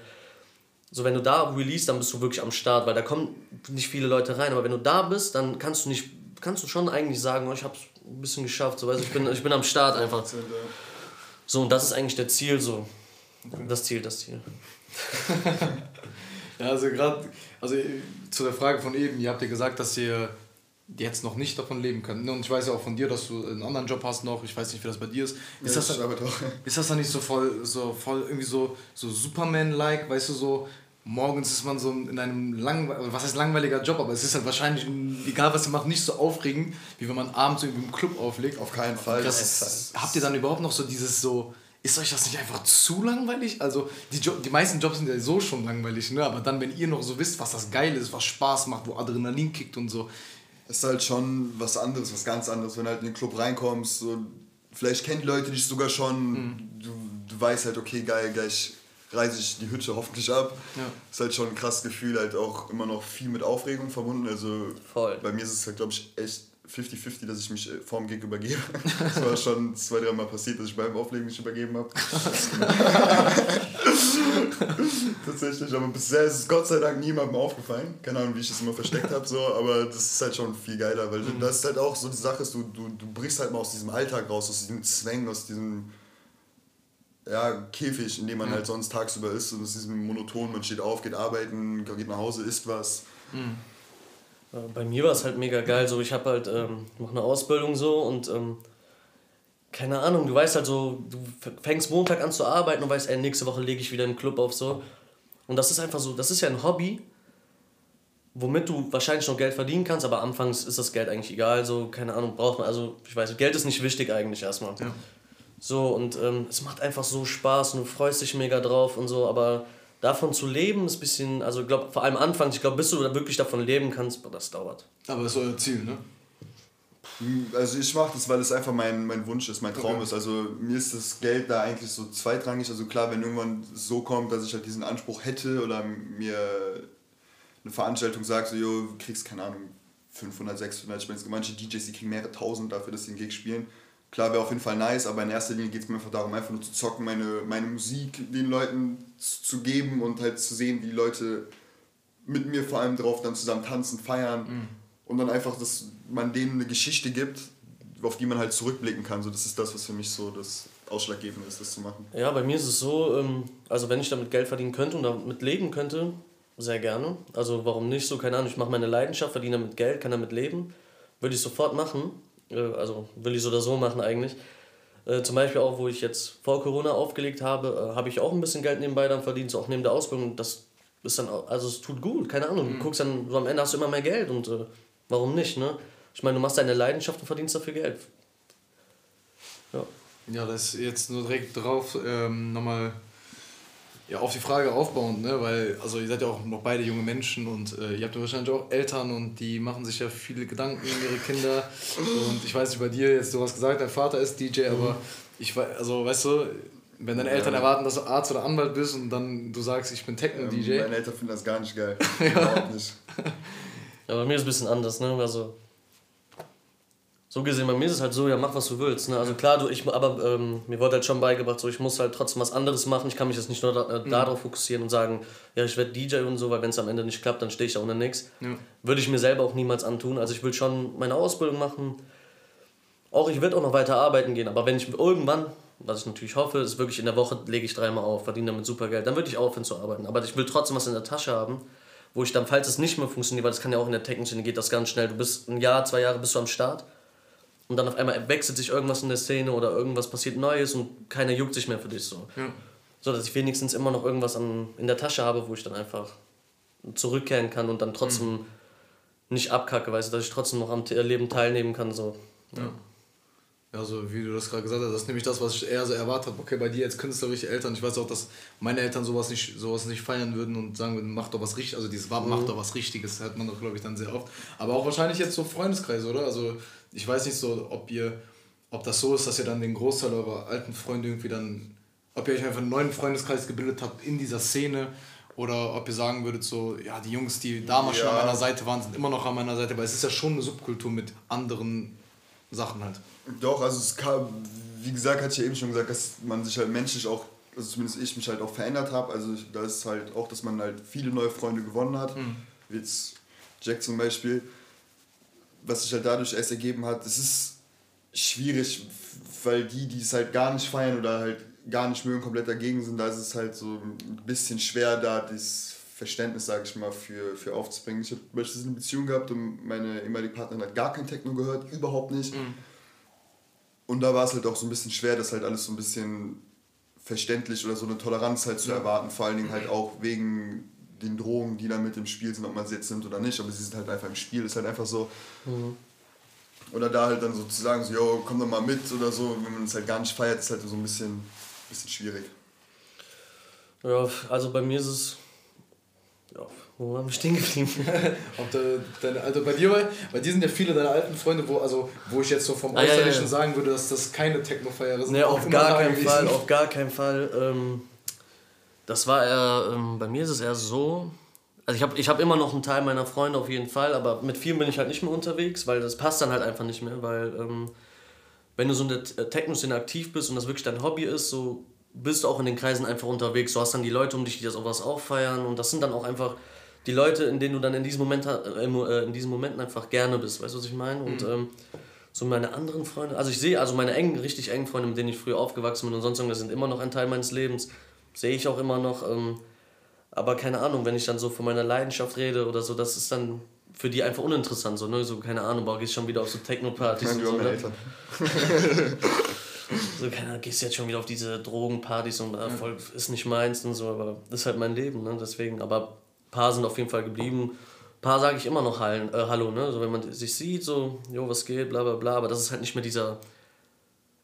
So, wenn du da release, dann bist du wirklich am Start, weil da kommen nicht viele Leute rein. Aber wenn du da bist, dann kannst du nicht, kannst du schon eigentlich sagen, oh, ich hab's ein bisschen geschafft, so, weißt, ich, bin, ich bin am Start einfach. So, und das ist eigentlich der Ziel, so. Das Ziel, das Ziel. ja, also gerade, also zu der Frage von eben, ihr habt ja gesagt, dass ihr jetzt noch nicht davon leben können. Und ich weiß ja auch von dir, dass du einen anderen Job hast noch. Ich weiß nicht, wie das bei dir ist. Ist, ja, das, dann, ist das dann nicht so voll, so voll irgendwie so, so Superman-like, weißt du, so morgens ist man so in einem langweiligen, was heißt langweiliger Job, aber es ist halt wahrscheinlich, egal was ihr macht, nicht so aufregend, wie wenn man abends irgendwie im Club auflegt. Auf keinen Fall. Das ist, habt ihr dann überhaupt noch so dieses so, ist euch das nicht einfach zu langweilig? Also die, Job, die meisten Jobs sind ja so schon langweilig, ne? aber dann, wenn ihr noch so wisst, was das geil ist, was Spaß macht, wo Adrenalin kickt und so, ist halt schon was anderes, was ganz anderes, wenn du halt in den Club reinkommst. So, vielleicht kennen die Leute dich sogar schon, mhm. du, du weißt halt, okay, geil, gleich reise ich die Hütte hoffentlich ab. Ja. Ist halt schon ein krasses Gefühl, halt auch immer noch viel mit Aufregung verbunden. Also Voll. bei mir ist es halt, glaube ich, echt 50-50, dass ich mich äh, vorm Gig übergebe. Das war schon zwei, drei Mal passiert, dass ich beim Auflegen mich übergeben habe. Tatsächlich, aber bisher ist es Gott sei Dank niemandem aufgefallen. Keine Ahnung, wie ich das immer versteckt habe, so, aber das ist halt schon viel geiler, weil mhm. das ist halt auch so die Sache, ist, du, du, du brichst halt mal aus diesem Alltag raus, aus diesem Zwängen, aus diesem ja, Käfig, in dem man mhm. halt sonst tagsüber ist. Und es ist monoton, man steht auf, geht arbeiten, geht nach Hause, isst was. Mhm. Bei mir war es halt mega geil. So, ich habe halt ähm, noch eine Ausbildung so und ähm, keine Ahnung, du weißt halt so, du fängst Montag an zu arbeiten und weißt, ey, nächste Woche lege ich wieder im Club auf so. Und das ist einfach so, das ist ja ein Hobby, womit du wahrscheinlich noch Geld verdienen kannst, aber anfangs ist das Geld eigentlich egal, so, keine Ahnung, braucht man, also ich weiß, Geld ist nicht wichtig eigentlich erstmal. Ja. So, und ähm, es macht einfach so Spaß und du freust dich mega drauf und so, aber davon zu leben ist ein bisschen, also ich glaube, vor allem anfangs, ich glaube, bis du da wirklich davon leben kannst, das dauert. Aber das ist euer Ziel, ne? Also ich mache das, weil es einfach mein, mein Wunsch ist, mein Traum okay. ist. Also mir ist das Geld da eigentlich so zweitrangig. Also klar, wenn irgendwann so kommt, dass ich halt diesen Anspruch hätte oder mir eine Veranstaltung sagt, so, jo, du kriegst, keine Ahnung, 500, 600, ich meine, manche DJs, die kriegen mehrere tausend dafür, dass sie einen Gig spielen. Klar, wäre auf jeden Fall nice, aber in erster Linie geht es mir einfach darum, einfach nur zu zocken, meine, meine Musik den Leuten zu geben und halt zu sehen, wie Leute mit mir vor allem drauf dann zusammen tanzen, feiern mhm. und dann einfach, dass man denen eine Geschichte gibt, auf die man halt zurückblicken kann. So, das ist das, was für mich so das Ausschlaggebende ist, das zu machen. Ja, bei mir ist es so, ähm, also wenn ich damit Geld verdienen könnte und damit leben könnte, sehr gerne. Also warum nicht so, keine Ahnung, ich mache meine Leidenschaft, verdiene damit Geld, kann damit leben. Würde ich sofort machen. Äh, also will ich so oder so machen eigentlich. Äh, zum Beispiel auch, wo ich jetzt vor Corona aufgelegt habe, äh, habe ich auch ein bisschen Geld nebenbei dann verdient, so auch neben der Ausbildung. Das ist dann, auch, also es tut gut, keine Ahnung. Du mhm. guckst dann, so am Ende hast du immer mehr Geld und äh, warum nicht, ne? Ich meine, du machst deine Leidenschaft und verdienst dafür Geld. Ja. Ja, das ist jetzt nur direkt drauf ähm, nochmal ja, auf die Frage aufbauend, ne? weil also ihr seid ja auch noch beide junge Menschen und äh, ihr habt ja wahrscheinlich auch Eltern und die machen sich ja viele Gedanken um ihre Kinder. Und ich weiß nicht, bei dir jetzt, du hast gesagt, dein Vater ist DJ, aber mhm. ich weiß, also weißt du, wenn deine Eltern erwarten, dass du Arzt oder Anwalt bist und dann du sagst, ich bin Techno-DJ. Ähm, meine Eltern finden das gar nicht geil. Überhaupt nicht. Ja, bei mir ist es ein bisschen anders, ne? Also so gesehen, bei mir ist es halt so, ja, mach was du willst. Ne? Also klar, du, ich, aber ähm, mir wurde halt schon beigebracht, so ich muss halt trotzdem was anderes machen. Ich kann mich jetzt nicht nur da, äh, mhm. darauf fokussieren und sagen, ja, ich werde DJ und so, weil wenn es am Ende nicht klappt, dann stehe ich da ohne nichts. Ja. Würde ich mir selber auch niemals antun. Also ich will schon meine Ausbildung machen. Auch ich werde auch noch weiter arbeiten gehen, aber wenn ich irgendwann, was ich natürlich hoffe, ist wirklich in der Woche lege ich dreimal auf, verdiene damit super Geld, dann würde ich aufhören zu arbeiten. Aber ich will trotzdem was in der Tasche haben, wo ich dann, falls es nicht mehr funktioniert, weil das kann ja auch in der Technik, geht das ganz schnell, du bist ein Jahr, zwei Jahre bist du am Start und dann auf einmal wechselt sich irgendwas in der Szene oder irgendwas passiert Neues und keiner juckt sich mehr für dich so. Ja. So dass ich wenigstens immer noch irgendwas an, in der Tasche habe, wo ich dann einfach zurückkehren kann und dann trotzdem mhm. nicht abkacke, weißt du, dass ich trotzdem noch am Leben teilnehmen kann. So. Ja. Also wie du das gerade gesagt hast, das ist nämlich das, was ich eher so erwartet habe. Okay, bei dir als künstlerische Eltern, ich weiß auch, dass meine Eltern sowas nicht, sowas nicht feiern würden und sagen würden, mach doch was Richtiges, also dieses mhm. mach doch was Richtiges, hört man doch, glaube ich, dann sehr oft. Aber auch wahrscheinlich jetzt so Freundeskreise, oder? Also ich weiß nicht so, ob ihr, ob das so ist, dass ihr dann den Großteil eurer alten Freunde irgendwie dann, ob ihr euch einfach einen neuen Freundeskreis gebildet habt in dieser Szene oder ob ihr sagen würdet so, ja, die Jungs, die damals ja. schon an meiner Seite waren, sind immer noch an meiner Seite, weil es ist ja schon eine Subkultur mit anderen Sachen halt. Doch, also es kam, wie gesagt, hatte ich ja eben schon gesagt, dass man sich halt menschlich auch, also zumindest ich mich halt auch verändert habe. Also da ist halt auch, dass man halt viele neue Freunde gewonnen hat. Mhm. Wie jetzt Jack zum Beispiel. Was sich halt dadurch erst ergeben hat, es ist schwierig, weil die, die es halt gar nicht feiern oder halt gar nicht mögen, komplett dagegen sind, da ist es halt so ein bisschen schwer, da das Verständnis, sage ich mal, für, für aufzubringen. Ich habe beispielsweise eine Beziehung gehabt und meine ehemalige Partnerin hat gar kein Techno gehört, überhaupt nicht. Mhm. Und da war es halt auch so ein bisschen schwer, das halt alles so ein bisschen verständlich oder so eine Toleranz halt zu ja. erwarten, vor allen Dingen halt auch wegen den Drogen, die da mit im Spiel sind, ob man sie jetzt nimmt oder nicht, aber sie sind halt einfach im Spiel, ist halt einfach so. Mhm. Oder da halt dann so zu sagen, so, yo, komm doch mal mit oder so, wenn man es halt gar nicht feiert, ist halt so ein bisschen, bisschen schwierig. Ja, also bei mir ist es ja, wo waren wir stehen geblieben? Deine, also bei dir, bei dir sind ja viele deiner alten Freunde, wo, also, wo ich jetzt so vom ah, Äußerlichen ja, ja. sagen würde, dass das keine Techno-Feier sind. Nee, auf gar keinen Fall, auf gar keinen Fall. Ähm, das war eher, ähm, bei mir ist es eher so, also ich habe ich hab immer noch einen Teil meiner Freunde auf jeden Fall, aber mit vielen bin ich halt nicht mehr unterwegs, weil das passt dann halt einfach nicht mehr, weil ähm, wenn du so in der Techno-Szene aktiv bist und das wirklich dein Hobby ist, so bist du auch in den Kreisen einfach unterwegs. Du hast dann die Leute um dich, die das auch was auffeiern und das sind dann auch einfach die Leute, in denen du dann in diesen, Moment, äh, äh, in diesen Momenten einfach gerne bist, weißt du, was ich meine? Und mhm. ähm, So meine anderen Freunde, also ich sehe, also meine engen, richtig engen Freunde, mit denen ich früher aufgewachsen bin und sonst irgendwas, sind immer noch ein Teil meines Lebens. Sehe ich auch immer noch. Ähm, aber keine Ahnung, wenn ich dann so von meiner Leidenschaft rede oder so, das ist dann für die einfach uninteressant. So, ne? so keine Ahnung, boah, gehst schon wieder auf so Techno-Partys und so. So, keine Ahnung, gehst jetzt schon wieder auf diese Drogenpartys und äh, voll, ist nicht meins und so, aber das ist halt mein Leben, ne? deswegen. Aber paar sind auf jeden Fall geblieben. Paar sage ich immer noch Hallen, äh, Hallo, ne? So, wenn man sich sieht, so, jo, was geht, bla bla bla, aber das ist halt nicht mehr dieser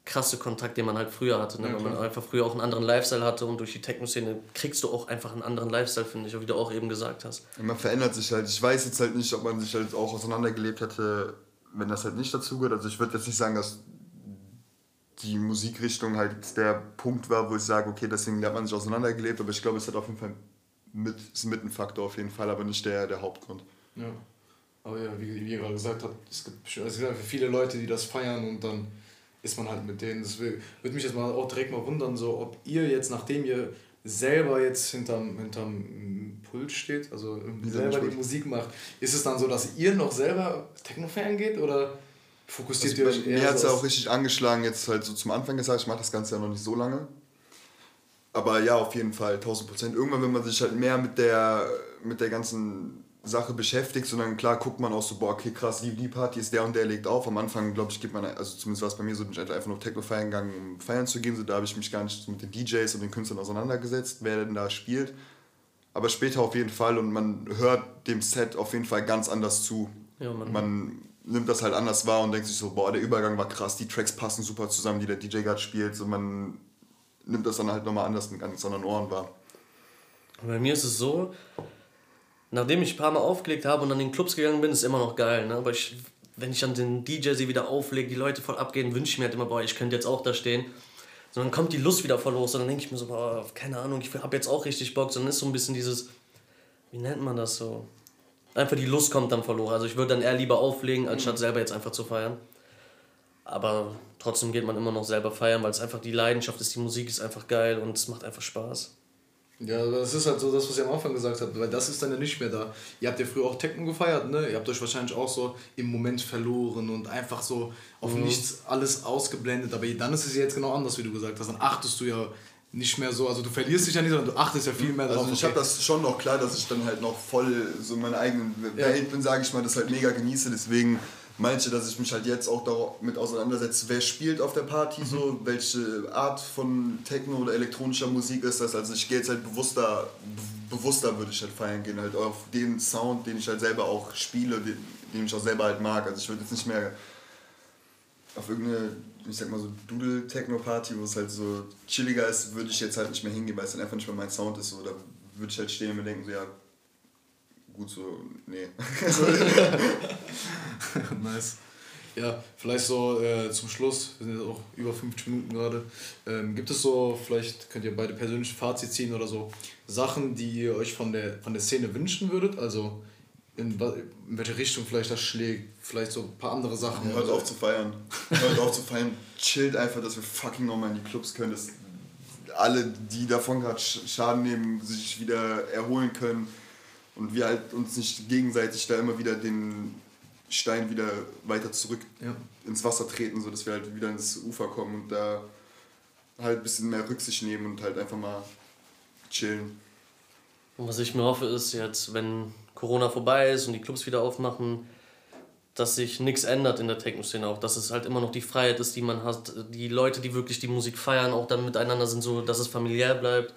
krasse Kontakt, den man halt früher hatte. Ne? Ja, Weil man einfach früher auch einen anderen Lifestyle hatte und durch die Techno-Szene kriegst du auch einfach einen anderen Lifestyle, finde ich, wie du auch eben gesagt hast. man verändert sich halt. Ich weiß jetzt halt nicht, ob man sich halt auch auseinandergelebt hätte, wenn das halt nicht dazu gehört. Also ich würde jetzt nicht sagen, dass die Musikrichtung halt der Punkt war, wo ich sage, okay, deswegen hat man sich auseinandergelebt, aber ich glaube, es hat auf jeden Fall mit, ist mit ein Faktor auf jeden Fall, aber nicht der, der Hauptgrund. Ja. Aber ja, wie, wie ihr gerade gesagt habt, es gibt, es gibt viele Leute, die das feiern und dann ist man halt mit denen. Das würde mich jetzt mal auch direkt mal wundern, so ob ihr jetzt, nachdem ihr selber jetzt hinterm, hinterm Pult steht, also selber die Musik macht, ist es dann so, dass ihr noch selber Techno-Fan geht oder fokussiert also ihr euch eher Mir hat es ja auch richtig angeschlagen, jetzt halt so zum Anfang gesagt, ich mache das Ganze ja noch nicht so lange. Aber ja, auf jeden Fall, 1000 Prozent. Irgendwann, wenn man sich halt mehr mit der, mit der ganzen Sache beschäftigt, sondern klar guckt man auch so, boah, okay, krass, die, die Party ist der und der legt auf. Am Anfang, glaube ich, gibt man, also zumindest war es bei mir so, bin ich einfach nur Techno feiern gegangen, um feiern zu gehen. So, da habe ich mich gar nicht so mit den DJs und den Künstlern auseinandergesetzt, wer denn da spielt. Aber später auf jeden Fall und man hört dem Set auf jeden Fall ganz anders zu. Ja, man, man nimmt das halt anders wahr und denkt sich so, boah, der Übergang war krass, die Tracks passen super zusammen, die der DJ gerade spielt. So, man nimmt das dann halt nochmal anders mit ganz anderen Ohren wahr. Bei mir ist es so, nachdem ich ein paar Mal aufgelegt habe und an den Clubs gegangen bin, ist es immer noch geil. Ne? Aber ich, wenn ich dann den DJ sie wieder auflege, die Leute voll abgehen, wünsche ich mir halt immer, boah, ich könnte jetzt auch da stehen. So, dann kommt die Lust wieder voll los und dann denke ich mir so, boah, keine Ahnung, ich habe jetzt auch richtig Bock. So, dann ist so ein bisschen dieses, wie nennt man das so? Einfach die Lust kommt dann verloren. Also ich würde dann eher lieber auflegen, anstatt mhm. selber jetzt einfach zu feiern. Aber trotzdem geht man immer noch selber feiern, weil es einfach die Leidenschaft ist, die Musik ist einfach geil und es macht einfach Spaß. Ja, das ist halt so das, was ihr am Anfang gesagt habt, weil das ist dann ja nicht mehr da. Ihr habt ja früher auch Techno gefeiert, ne? Ihr habt euch wahrscheinlich auch so im Moment verloren und einfach so auf mhm. nichts alles ausgeblendet. Aber dann ist es ja jetzt genau anders, wie du gesagt hast. Dann achtest du ja nicht mehr so, also du verlierst dich ja nicht, sondern du achtest ja viel mehr drauf. Also ich okay. habe das schon noch klar, dass ich dann halt noch voll so in meiner eigenen Welt ja. bin, sage ich mal, das halt mega genieße. Deswegen meinte, dass ich mich halt jetzt auch damit auseinandersetze, wer spielt auf der Party so, mhm. welche Art von Techno oder elektronischer Musik ist das. Also ich gehe jetzt halt bewusster, bewusster würde ich halt feiern gehen, halt auf den Sound, den ich halt selber auch spiele, den, den ich auch selber halt mag. Also ich würde jetzt nicht mehr auf irgendeine, ich sag mal so Doodle-Techno-Party, wo es halt so chilliger ist, würde ich jetzt halt nicht mehr hingehen, weil es dann einfach nicht mehr mein Sound ist. So, da würde ich halt stehen und mir denken, so ja, gut so, nee. nice. Ja, vielleicht so äh, zum Schluss, wir sind jetzt auch über 50 Minuten gerade. Ähm, gibt es so, vielleicht könnt ihr beide persönlich Fazit ziehen oder so, Sachen, die ihr euch von der, von der Szene wünschen würdet? Also in, in welche Richtung vielleicht das schlägt, vielleicht so ein paar andere Sachen. Hört auf zu feiern. Hört auf zu feiern. Chillt einfach, dass wir fucking nochmal in die Clubs können, dass alle, die davon gerade Schaden nehmen, sich wieder erholen können und wir halt uns nicht gegenseitig da immer wieder den Stein wieder weiter zurück ja. ins Wasser treten, sodass wir halt wieder ins Ufer kommen und da halt ein bisschen mehr Rücksicht nehmen und halt einfach mal chillen. Und was ich mir hoffe, ist jetzt, wenn Corona vorbei ist und die Clubs wieder aufmachen, dass sich nichts ändert in der Techno-Szene auch, dass es halt immer noch die Freiheit ist, die man hat, die Leute, die wirklich die Musik feiern, auch dann miteinander sind, so dass es familiär bleibt.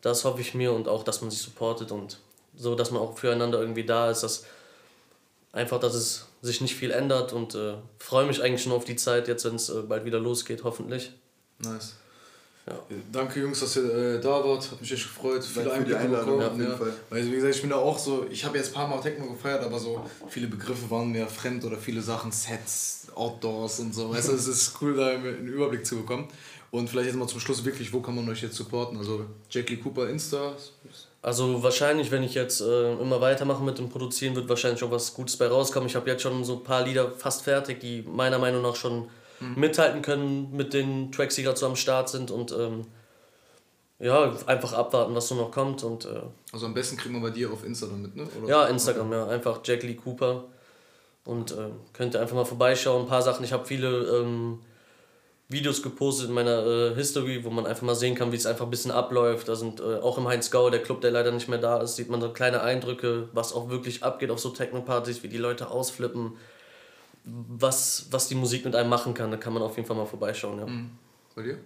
Das hoffe ich mir und auch, dass man sich supportet und so dass man auch füreinander irgendwie da ist, dass einfach, dass es sich nicht viel ändert und äh, freue mich eigentlich schon auf die Zeit, jetzt wenn es äh, bald wieder losgeht, hoffentlich. Nice. Ja. Danke Jungs, dass ihr äh, da wart, hat mich echt gefreut. Viele Einblicke bekommen. Ja, auf jeden ja. Fall. Weil wie gesagt, ich bin da auch so, ich habe jetzt ein paar Mal Techno gefeiert, aber so viele Begriffe waren mir fremd oder viele Sachen, Sets, Outdoors und so. Weißt du, es ist cool, da einen Überblick zu bekommen. Und vielleicht jetzt mal zum Schluss wirklich, wo kann man euch jetzt supporten? Also Jackie Cooper Insta, also wahrscheinlich, wenn ich jetzt äh, immer weitermache mit dem Produzieren, wird wahrscheinlich auch was Gutes bei rauskommen. Ich habe jetzt schon so ein paar Lieder fast fertig, die meiner Meinung nach schon mhm. mithalten können mit den Tracks, die gerade so am Start sind und ähm, ja, einfach abwarten, was so noch kommt. Und, äh, also am besten kriegen wir bei dir auf Instagram mit, ne? Oder? Ja, Instagram, okay. ja. Einfach Jack Lee Cooper. Und äh, könnt ihr einfach mal vorbeischauen. Ein paar Sachen. Ich habe viele ähm, Videos gepostet in meiner äh, History, wo man einfach mal sehen kann, wie es einfach ein bisschen abläuft. Da sind äh, auch im Heinz Gau, der Club, der leider nicht mehr da ist, sieht man so kleine Eindrücke, was auch wirklich abgeht auf so Techno-Partys, wie die Leute ausflippen, was, was die Musik mit einem machen kann. Da kann man auf jeden Fall mal vorbeischauen. Ja. Mhm. Bei dir?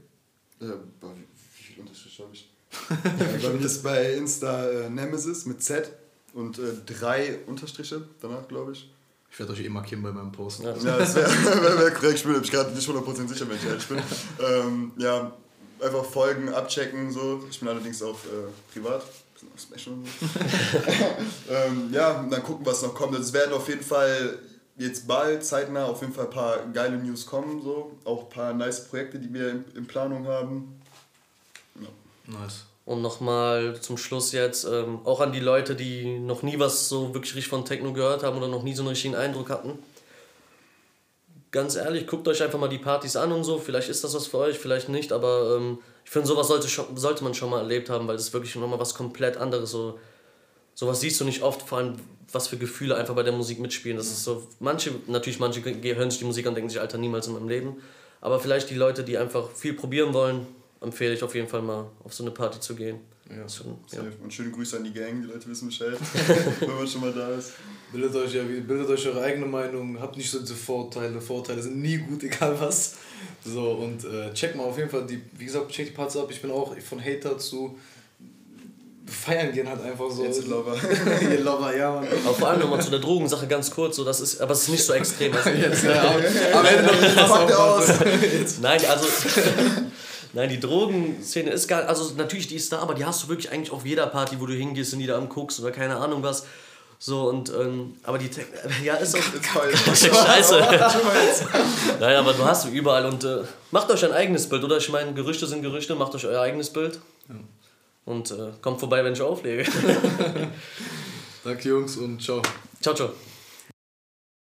Ja, wie, wie viel Unterschied habe ich? ja, bei mir ist bei Insta äh, Nemesis mit Z und äh, drei Unterstriche danach, glaube ich. Ich werde euch eh markieren bei meinem Post. Ja, das wäre wär, wär korrekt. Ich bin mich gerade nicht 100% sicher, wenn ich ehrlich bin. Ähm, ja, einfach folgen, abchecken. So. Ich bin allerdings auf äh, privat. Auf Special. ähm, ja, und dann gucken, was noch kommt. Es werden auf jeden Fall jetzt bald, zeitnah, auf jeden Fall ein paar geile News kommen. So. Auch ein paar nice Projekte, die wir in, in Planung haben. Ja. Nice. Und nochmal zum Schluss jetzt ähm, auch an die Leute, die noch nie was so wirklich richtig von Techno gehört haben oder noch nie so einen richtigen Eindruck hatten. Ganz ehrlich, guckt euch einfach mal die Partys an und so. Vielleicht ist das was für euch, vielleicht nicht, aber ähm, ich finde, sowas sollte, sollte man schon mal erlebt haben, weil das ist wirklich nochmal was komplett anderes. So, sowas siehst du nicht oft, vor allem was für Gefühle einfach bei der Musik mitspielen. Das ist so, manche, natürlich manche hören sich die Musik an und denken sich, Alter, niemals in meinem Leben. Aber vielleicht die Leute, die einfach viel probieren wollen, empfehle ich auf jeden Fall mal auf so eine Party zu gehen. Ja. Schon, ja. Und schöne Grüße an die Gang, die Leute wissen Bescheid, wenn man schon mal da ist. Bildet euch, ja, bildet euch eure eigene Meinung, habt nicht so diese Vorteile. Vorteile sind nie gut, egal was. So, und äh, check mal auf jeden Fall, die, wie gesagt, check die Parts ab. Ich bin auch von Hater zu feiern gehen halt einfach so. Jetzt Lover. Ihr Lover, ja, Mann. Aber vor allem nochmal zu der Drogensache ganz kurz, so, das ist, aber es ist nicht so extrem. Also Jetzt, ja, am Ende noch aus. Nein, also Nein, die Drogenszene ist gar also natürlich die ist da, aber die hast du wirklich eigentlich auf jeder Party, wo du hingehst und die da anguckst oder keine Ahnung was. So und ähm, aber die Te ja ist auch scheiße. Nein, aber du hast du überall und äh, macht euch ein eigenes Bild oder ich meine Gerüchte sind Gerüchte, macht euch euer eigenes Bild. Und äh, kommt vorbei, wenn ich auflege. Danke Jungs und ciao. Ciao ciao.